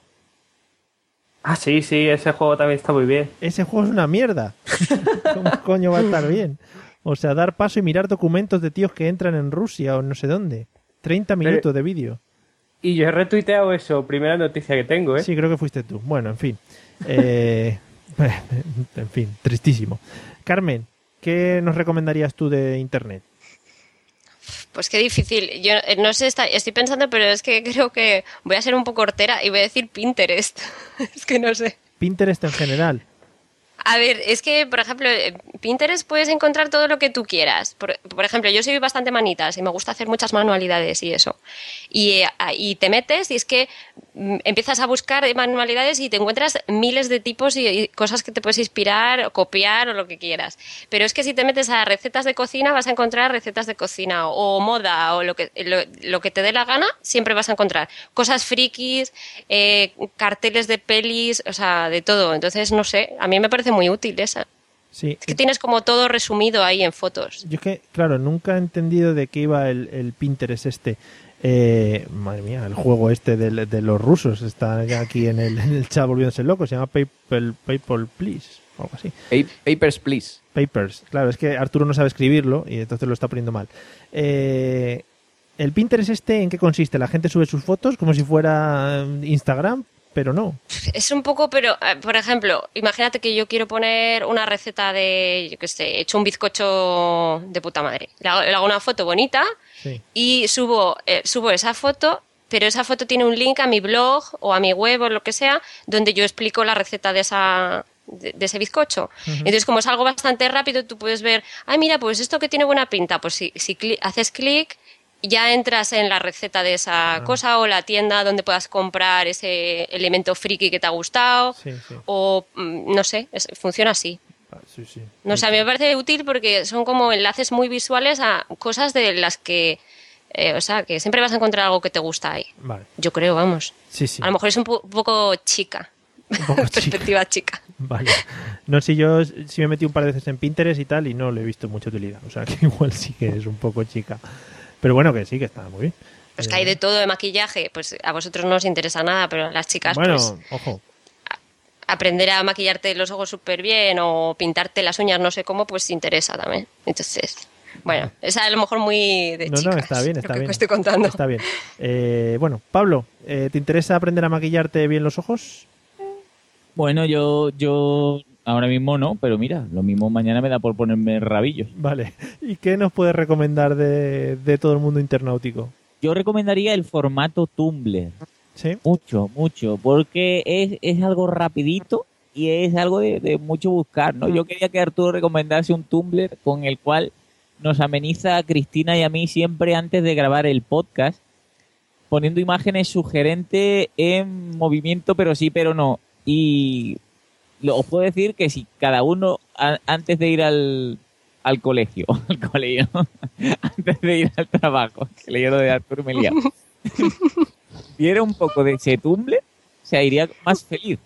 Ah, sí, sí, ese juego también está muy bien. Ese juego es una mierda. ¿Cómo coño va a estar bien? O sea, dar paso y mirar documentos de tíos que entran en Rusia o no sé dónde. 30 minutos de vídeo. Y yo he retuiteado eso, primera noticia que tengo, ¿eh? Sí, creo que fuiste tú. Bueno, en fin. Eh, en fin, tristísimo. Carmen, ¿qué nos recomendarías tú de Internet? Pues qué difícil. Yo eh, no sé, está- estoy pensando, pero es que creo que voy a ser un poco hortera y voy a decir Pinterest. es que no sé. Pinterest en general. A ver, es que, por ejemplo, Pinterest puedes encontrar todo lo que tú quieras. Por, ejemplo, yo soy bastante manitas y me gusta hacer muchas manualidades y eso. Y, eh, y te metes y es que mm, empiezas a buscar manualidades y te encuentras miles de tipos y, cosas que te puedes inspirar, o copiar o lo que quieras. Pero es que si te metes a recetas de cocina vas a encontrar recetas de cocina o, moda o lo que, lo que te dé la gana, siempre vas a encontrar cosas frikis, eh, carteles de pelis, o sea, de todo. Entonces, no sé, a mí me parece muy útil esa. Sí. Es que tienes como todo resumido ahí en fotos. Yo es que, claro, nunca he entendido de qué iba el, el Pinterest este. Eh, madre mía, el juego este de, de los rusos está ya aquí en el, en el chat volviéndose loco. Se llama Paper, Paper Please, o algo así. Pa- Papers, please. Papers. Claro, es que Arturo no sabe escribirlo y entonces lo está poniendo mal. Eh, ¿El Pinterest este en qué consiste? La gente sube sus fotos como si fuera eh, Instagram, pero no. Es un poco, pero, eh, por ejemplo, imagínate que yo quiero poner una receta de, yo qué sé, he hecho un bizcocho de puta madre. Le hago, le hago una foto bonita Sí. y subo, eh, subo esa foto, pero esa foto tiene un link a mi blog o a mi web o lo que sea, donde yo explico la receta de esa de, de ese bizcocho. Entonces, como es algo bastante rápido, tú puedes ver, ay, mira, pues esto que tiene buena pinta, pues si, si cli- haces clic, ya entras en la receta de esa Ah. cosa o la tienda donde puedas comprar ese elemento friki que te ha gustado Sí, sí. o mm, no sé, es- funciona así. Ah, sí. No sé, a mí me parece útil porque son como enlaces muy visuales a cosas de las que, eh, o sea, que siempre vas a encontrar algo que te gusta ahí. Vale. Yo creo, vamos. Sí, sí. A lo mejor es un, po- un poco chica, Un poco chica. perspectiva chica. Vale. No sé, yo sí me metí un par de veces en Pinterest y tal y no le he visto mucha utilidad. O sea que igual sí que es un poco chica. Pero bueno, que sí, que está muy bien. Pues que hay de todo de maquillaje, pues a vosotros no os interesa nada, pero a las chicas, Bueno, pues ojo. aprender a maquillarte los ojos súper bien o pintarte las uñas no sé cómo, pues interesa también. Entonces, bueno, es a lo mejor muy de No, chicas. no, está bien, lo está que bien. estoy contando. Está bien. Eh, bueno, Pablo, eh, ¿te interesa aprender a maquillarte bien los ojos? Bueno, yo, yo ahora mismo no, pero mira, lo mismo mañana me da por ponerme rabillos. Vale. ¿Y qué nos puedes recomendar de, de todo el mundo internautico? yo recomendaría el formato Tumblr. Sí. Mucho, mucho, porque es, es algo rapidito y es algo de, de mucho buscar, ¿no? Yo quería que Arturo recomendase un Tumblr con el cual nos ameniza a Cristina y a mí siempre antes de grabar el podcast, poniendo imágenes sugerentes en movimiento, pero sí, pero no. Y lo, os puedo decir que si cada uno a- antes de ir al, al colegio, al colegio, antes de ir al trabajo, que leí lo de Arturo y me he liado, viera un poco de ese Tumblr, se iría más feliz.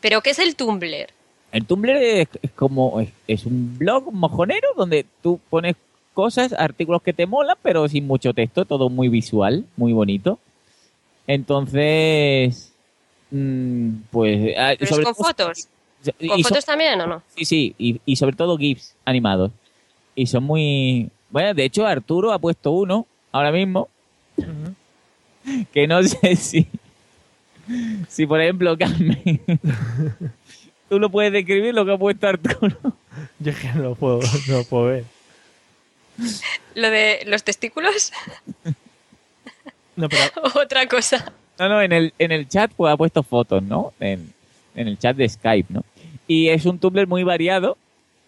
¿Pero qué es el Tumblr? El Tumblr es, es como es, es un blog mojonero donde tú pones cosas, artículos que te molan, pero sin mucho texto, todo muy visual, muy bonito. Entonces, pues ah, ¿Pero es con todo- fotos? y ¿Con fotos también o no? Sí, sí, y, y sobre todo GIFs animados. Y son muy... Bueno, de hecho Arturo ha puesto uno ahora mismo que no sé si... Si por ejemplo, Carmen, tú lo puedes describir lo que ha puesto Arturo. Yo es que no lo puedo, no lo puedo ver. ¿Lo de los testículos? No, pero Otra cosa. No, no, en el, en el chat pues ha puesto fotos, ¿no? En, en el chat de Skype, ¿no? Y es un Tumblr muy variado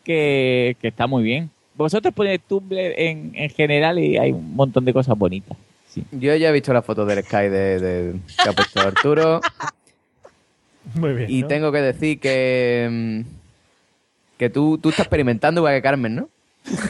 que, que está muy bien. Vosotros ponéis Tumblr en, en general y hay un montón de cosas bonitas. Yo ya he visto las fotos del Sky de, de- que ha puesto Arturo muy bien. y ¿no? tengo que decir que mm, que tú, tú estás experimentando igual que Carmen, ¿no?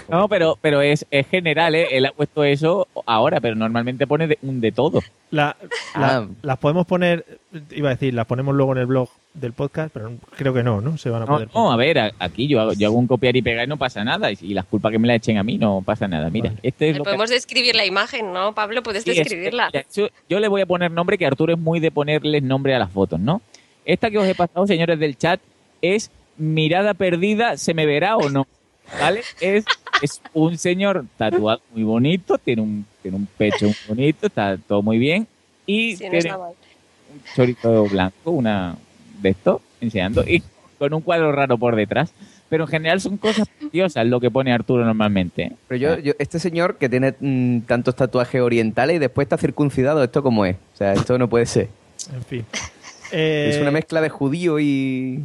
No, pero, pero es, es general, ¿eh? Él ha puesto eso ahora, pero normalmente pone de, un de todo. La- la- Ah. Las podemos poner, iba a decir, las ponemos luego en el blog del podcast, pero creo que no, ¿no? Se van a No, poder. no, a ver, aquí yo hago, yo hago un copiar y pegar y no pasa nada. Y, y las culpas que me la echen a mí no pasa nada. Mira, este es que- podemos describir la imagen, ¿no, Pablo? Puedes Sí, es- describirla. mira, yo le voy a poner nombre, que Arturo es muy de ponerles nombre a las fotos, ¿no? Esta que os he pasado, señores del chat, es mirada perdida, ¿se me verá o no? ¿Vale? Es, es un señor tatuado muy bonito, tiene un, tiene un pecho muy bonito, está todo muy bien. Y Sí, no tiene un chorito blanco, una de esto, enseñando, y con un cuadro raro por detrás. Pero en general son cosas preciosas lo que pone Arturo normalmente. ¿eh? Pero yo, yo este señor que tiene mm, tantos tatuajes orientales y después está circuncidado, ¿esto cómo es? O sea, esto no puede ser. En fin. Eh, Es una mezcla de judío y...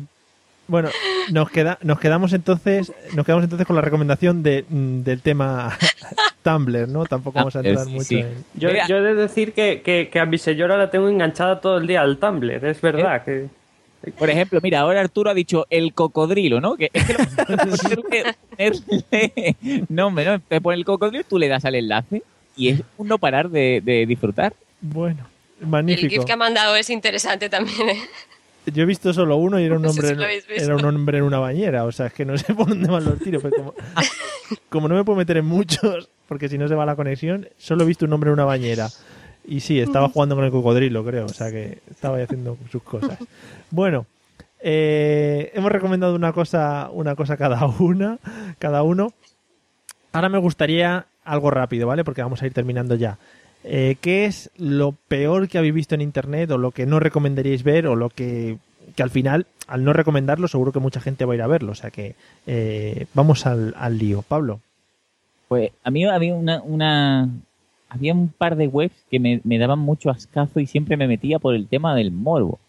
Bueno, nos queda, nos quedamos entonces, nos quedamos entonces con la recomendación de, mm, del tema Tumblr, ¿no? Tampoco vamos a entrar sí, mucho sí. en. Yo, yo he de decir que, que, que a mi señora la tengo enganchada todo el día al Tumblr, es verdad. que Por ejemplo, mira, ahora Arturo ha dicho el cocodrilo, ¿no? Que es que lo ponerle nombre, ¿no? Te pone el cocodrilo, tú le das al enlace y es un no parar de, de disfrutar. Bueno, El magnífico. GIF que ha mandado es interesante también, ¿eh? Yo he visto solo uno y era un No sé hombre, si era un hombre en una bañera. O sea, es que no sé por dónde van los tiros. Como, como no me puedo meter en muchos, porque si no se va la conexión, solo he visto un hombre en una bañera. Y sí, estaba jugando con el cocodrilo, creo. O sea, que estaba ahí haciendo sus cosas. Bueno, eh, hemos recomendado una cosa, una cosa cada una, cada uno. Ahora me gustaría algo rápido, ¿vale? Porque vamos a ir terminando ya. Eh, ¿Qué es lo peor que habéis visto en Internet o lo que no recomendaríais ver o lo que, que al final, al no recomendarlo, seguro que mucha gente va a ir a verlo? O sea que eh, vamos al, al lío. Pablo. Pues a mí había una, una había un par de webs que me, me daban mucho ascazo y siempre me metía por el tema del morbo.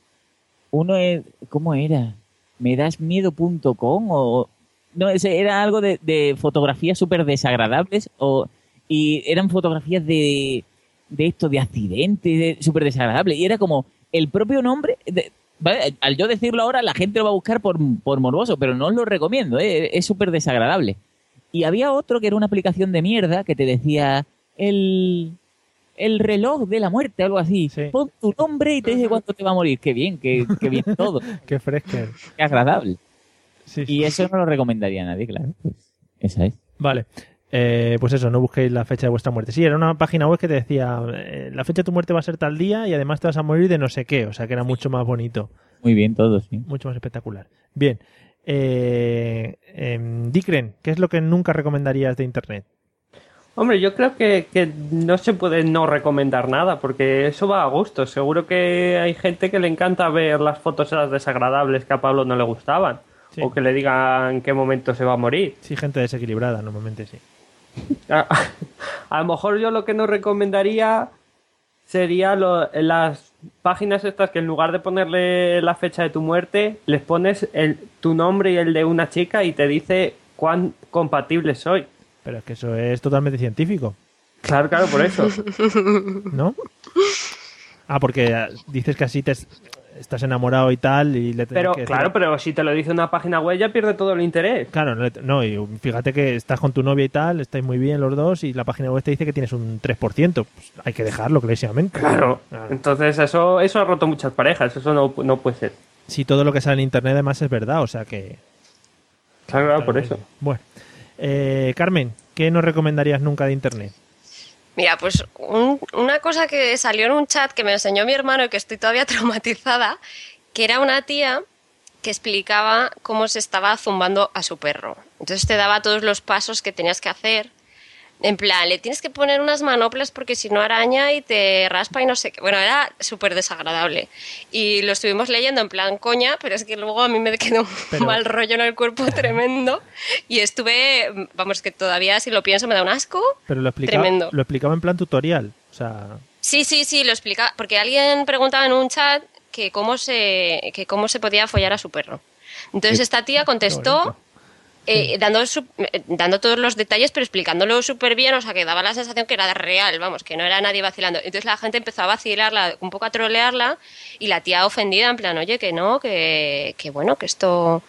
Uno es, ¿cómo era? ¿Medasmiedo.com o no, ese era algo de, de fotografías súper desagradables o y eran fotografías de de esto de accidentes de- súper desagradables y era como el propio nombre de- ¿vale? al yo decirlo ahora la gente lo va a buscar por, por morboso pero no os lo recomiendo ¿eh? es súper desagradable y había otro que era una aplicación de mierda que te decía el, el reloj de la muerte, algo así. Pon tu nombre y te dice cuánto te va a morir. Qué bien, qué, qué bien todo. Qué fresca. Qué agradable. Sí, y eso no lo recomendaría a nadie, claro. Pues esa es. Vale. Eh, pues eso, no busquéis la fecha de vuestra muerte. Sí, era una página web que te decía, eh, la fecha de tu muerte va a ser tal día y además te vas a morir de no sé qué. O sea que era mucho más bonito. Muy bien todo, sí. Mucho más espectacular. Bien. Eh, em, Dicren, ¿qué es lo que nunca recomendarías de Internet? Hombre, yo creo que, que no se puede no recomendar nada, porque eso va a gusto. Seguro que hay gente que le encanta ver las fotos esas desagradables que a Pablo no le gustaban. Sí. O que le digan en qué momento se va a morir. Sí, gente desequilibrada, normalmente sí. A, A lo mejor yo lo que no recomendaría sería lo- las páginas estas que en lugar de ponerle la fecha de tu muerte, les pones el, tu nombre y el de una chica y te dice cuán compatible soy. Pero es que eso es totalmente científico, Claro, claro, por eso. ¿no? Ah, porque dices que así te estás enamorado y tal y le Pero que decir- claro, pero si te lo dice una página web ya pierde todo el interés. Claro, no, no, y fíjate que estás con tu novia y tal, estáis muy bien los dos y la página web te dice que tienes un 3%. Pues hay que dejarlo clarísimamente. Claro. Entonces eso, eso ha roto muchas parejas, eso no, no puede ser. Si todo lo que sale en internet además es verdad, o sea que... Claro, claro, por eso. Bueno. Eh, Carmen, ¿qué no recomendarías nunca de internet? Mira, pues un- una cosa que salió en un chat que me enseñó mi hermano y que estoy todavía traumatizada, que era una tía que explicaba cómo se estaba zumbando a su perro. Entonces te daba todos los pasos que tenías que hacer. En plan, le tienes que poner unas manoplas porque si no araña y te raspa y no sé qué. Bueno, era súper desagradable. Y lo estuvimos leyendo en plan coña, pero es que luego a mí me quedó un Pero- mal rollo en el cuerpo tremendo. Y estuve, vamos, que todavía si lo pienso me da un asco. Pero lo explicaba, Tremendo. lo explicaba en plan tutorial. O sea, Sí, sí, sí, lo explicaba. Porque alguien preguntaba en un chat que cómo se, que cómo se podía follar a su perro. Entonces esta tía contestó. Eh, dando, eh, dando todos los detalles, pero explicándolo súper bien, o sea, que daba la sensación que era real, vamos, que no era nadie vacilando. Entonces la gente empezó a vacilarla, un poco a trolearla, y la tía ofendida, en plan, oye, que no, que, que bueno, que esto...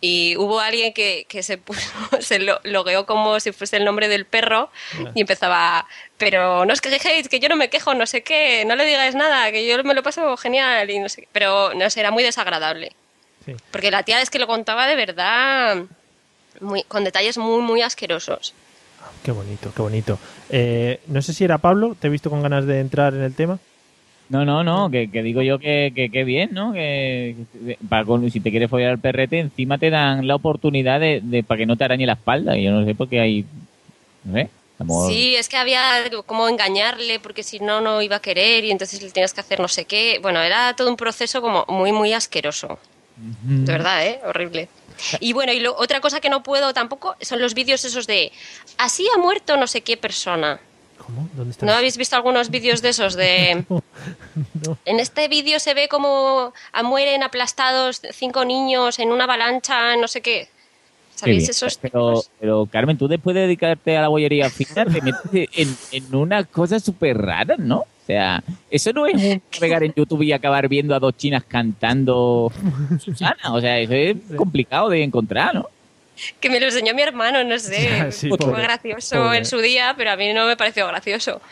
Y hubo alguien que, que se puso, se lo, logueó como si fuese el nombre del perro, y empezaba, pero no os quejéis, que yo no me quejo, no sé qué, no le digáis nada, que yo me lo paso genial, y no sé qué. Pero, no sé, era muy desagradable. Sí. Porque la tía es que lo contaba de verdad muy, con detalles muy, muy asquerosos. qué bonito, qué bonito. Eh, no sé si era Pablo, te he visto con ganas de entrar en el tema. No, no, no, que, que digo yo que, que, que bien, ¿no? Que, que para con- si te quieres follar al perrete, encima te dan la oportunidad de, de para que no te arañe la espalda. Y yo no sé por qué hay. No sé. Sí, es que había como engañarle porque si no, no iba a querer y entonces le tenías que hacer no sé qué. Bueno, era todo un proceso como muy, muy asqueroso. De verdad, ¿eh? Horrible. Y bueno, y lo- otra cosa que no puedo tampoco son los vídeos esos de así ha muerto no sé qué persona. ¿Cómo? ¿Dónde está? ¿No habéis visto algunos vídeos de esos de... No. En este vídeo se ve como mueren aplastados cinco niños en una avalancha, no sé qué. ¿Sabéis esos pero, pero, Carmen, tú después de dedicarte a la bollería fina, te metes en, en unas cosas súper raras, ¿no? O sea, eso no es un pegar en YouTube y acabar viendo a dos chinas cantando Susana. O sea, eso es complicado de encontrar, ¿no? Que me lo enseñó mi hermano, no sé. Sí, Fue pobre. gracioso Pobre. en su día, pero a mí no me pareció gracioso.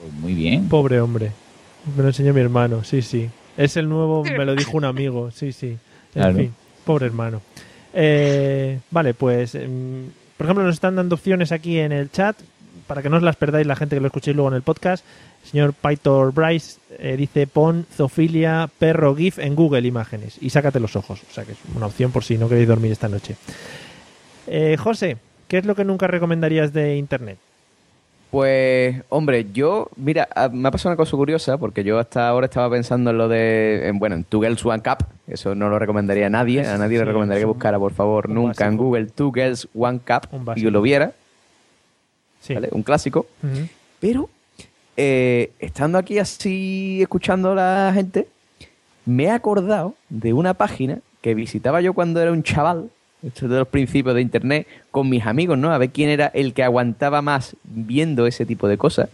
Pues muy bien. Pobre hombre. Me lo enseñó mi hermano, sí, sí. Es el nuevo, me lo dijo un amigo, sí, sí. En Claro. fin, pobre hermano. Eh, vale, pues, em, por ejemplo, nos están dando opciones aquí en el chat para que no os las perdáis la gente que lo escuchéis luego en el podcast. El señor Pythor Bryce eh, dice pon zoofilia perro GIF en Google Imágenes y sácate los ojos. O sea que es una opción por si no queréis dormir esta noche. Eh, José, ¿qué es lo que nunca recomendarías de Internet? Pues, hombre, yo, mira, me ha pasado una cosa curiosa, porque yo hasta ahora estaba pensando en lo de, en, bueno, en Two Girls One Cup, eso no lo recomendaría a nadie, a nadie Sí, le recomendaría que buscara, por favor, un nunca en. Google Two Girls One Cup y lo viera, Sí. ¿vale? Un clásico, pero eh, estando aquí así escuchando a la gente, me he acordado de una página que visitaba yo cuando era un chaval, esto es de los principios de internet, con mis amigos, ¿no? A ver quién era el que aguantaba más viendo ese tipo de cosas.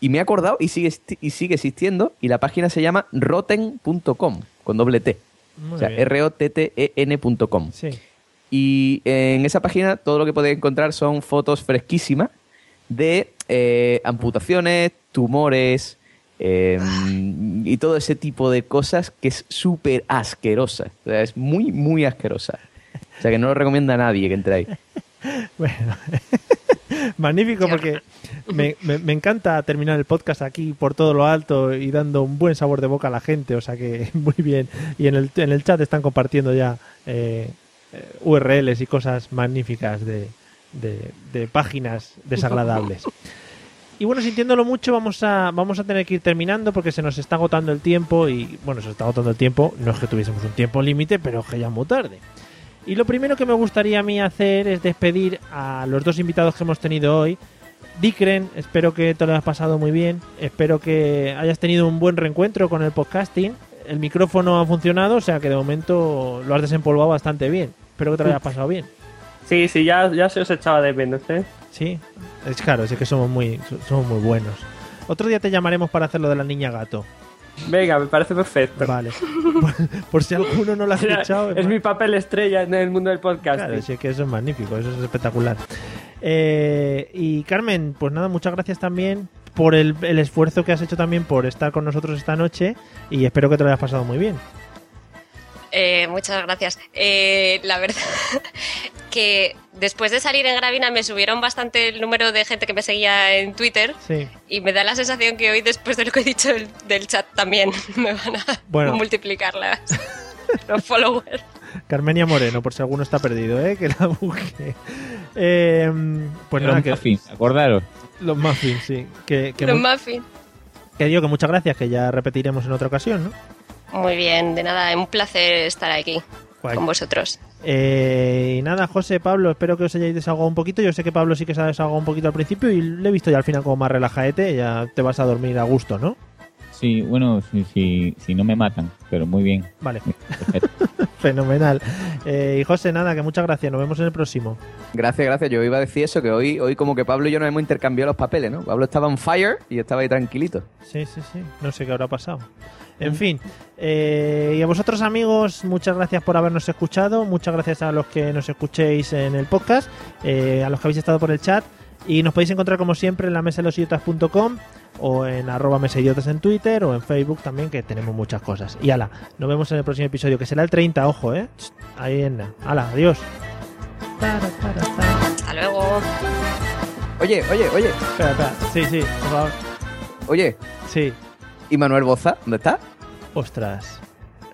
Y me he acordado y sigue, y sigue existiendo. Y la página se llama rotten.com, con doble T. Muy o sea. R-O-T-T-E-N.com. Sí. Y en esa página todo lo que podéis encontrar son fotos fresquísimas de eh, amputaciones, tumores eh, y todo ese tipo de cosas que es súper asquerosa. O sea, es muy, muy asquerosa. O sea, que no lo recomienda a nadie que entre ahí. Bueno, magnífico porque me, me- me encanta terminar el podcast aquí por todo lo alto y dando un buen sabor de boca a la gente, o sea que muy bien. Y en el, en el chat están compartiendo ya eh, eh, URLs y cosas magníficas de, de- de páginas desagradables. Y bueno, sintiéndolo mucho, vamos a, vamos a tener que ir terminando porque se nos está agotando el tiempo y bueno, se está agotando el tiempo, no es que tuviésemos un tiempo límite, pero es que ya es muy tarde. Y lo primero que me gustaría a mí hacer es despedir a los dos invitados que hemos tenido hoy Dicren, espero que te lo hayas pasado muy bien. Espero que hayas tenido un buen reencuentro con el podcasting. El micrófono ha funcionado, o sea que de momento lo has desempolvado bastante bien. Espero que te lo hayas pasado bien. Sí, sí, ya, ya se os echaba de menos, ¿eh? Sí, es claro, es que somos muy, somos muy buenos. Otro día te llamaremos para hacer lo de la niña gato. Venga, me parece perfecto. Vale. por, por si alguno no lo ha escuchado. es mi papel estrella en el mundo del podcast. Claro, sí, que eso es magnífico, eso es espectacular. Eh, y Carmen, pues nada, muchas gracias también por el, el esfuerzo que has hecho también por estar con nosotros esta noche y espero que te lo hayas pasado muy bien. Eh, muchas gracias. Eh, la verdad que después de salir en Gravina me subieron bastante el número de gente que me seguía en Twitter Sí. y me da la sensación que hoy después de lo que he dicho del, del chat también me van a Bueno. multiplicar las, los followers. Carmenia Moreno, por si alguno está perdido, ¿eh? que la busque. Eh, pues Los nada, que, muffins, acordaros. los muffins, sí. Que, que, Los mu- muffins. que digo que muchas gracias, que ya repetiremos en otra ocasión, ¿no? Muy bien, de nada, un placer estar aquí Guay. con vosotros. Eh, y nada, José, Pablo, espero que os hayáis desahogado un poquito. Yo sé que Pablo sí que se ha desahogado un poquito al principio y le he visto ya al final como más relajadete. Ya te vas a dormir a gusto, ¿no? Sí, bueno, si, si, si no me matan, pero muy bien. Vale, Perfecto. fenomenal. Eh, y José, nada, que muchas gracias. Nos vemos en el próximo. Gracias, gracias. Yo iba a decir eso, que hoy, hoy como que Pablo y yo nos hemos intercambiado los papeles, ¿no? Pablo estaba on fire y yo estaba ahí tranquilito. Sí, sí, sí. No sé qué habrá pasado. En fin, eh, y a vosotros amigos, muchas gracias por habernos escuchado, muchas gracias a los que nos escuchéis en el podcast, eh, a los que habéis estado por el chat y nos podéis encontrar como siempre en la mesa de los idiotas.com o en arroba mesaidiotas en Twitter o en Facebook también que tenemos muchas cosas. Y ala, nos vemos en el próximo episodio que será el 30, ojo, eh. Ahí en. Ala, adiós. Hasta luego. Oye, oye, oye, Espera, espera. Sí, sí, por favor. oye, Sí. ¿Y Manuel Boza? ¿Dónde está? Ostras.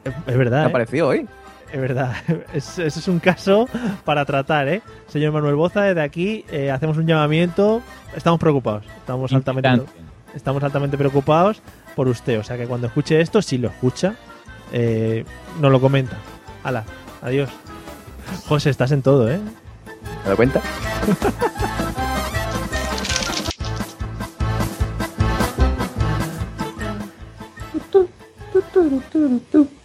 Es, es ¿Qué verdad. ha ¿eh? aparecido hoy? Es verdad, es, ese es un caso para tratar, ¿eh? Señor Manuel Boza, desde aquí eh, hacemos un llamamiento. Estamos preocupados, estamos altamente, estamos altamente preocupados por usted. O sea que cuando escuche esto, si lo escucha, eh, nos lo comenta. Hala, adiós. José, estás en todo, ¿eh? ¿Te das cuenta? do do do do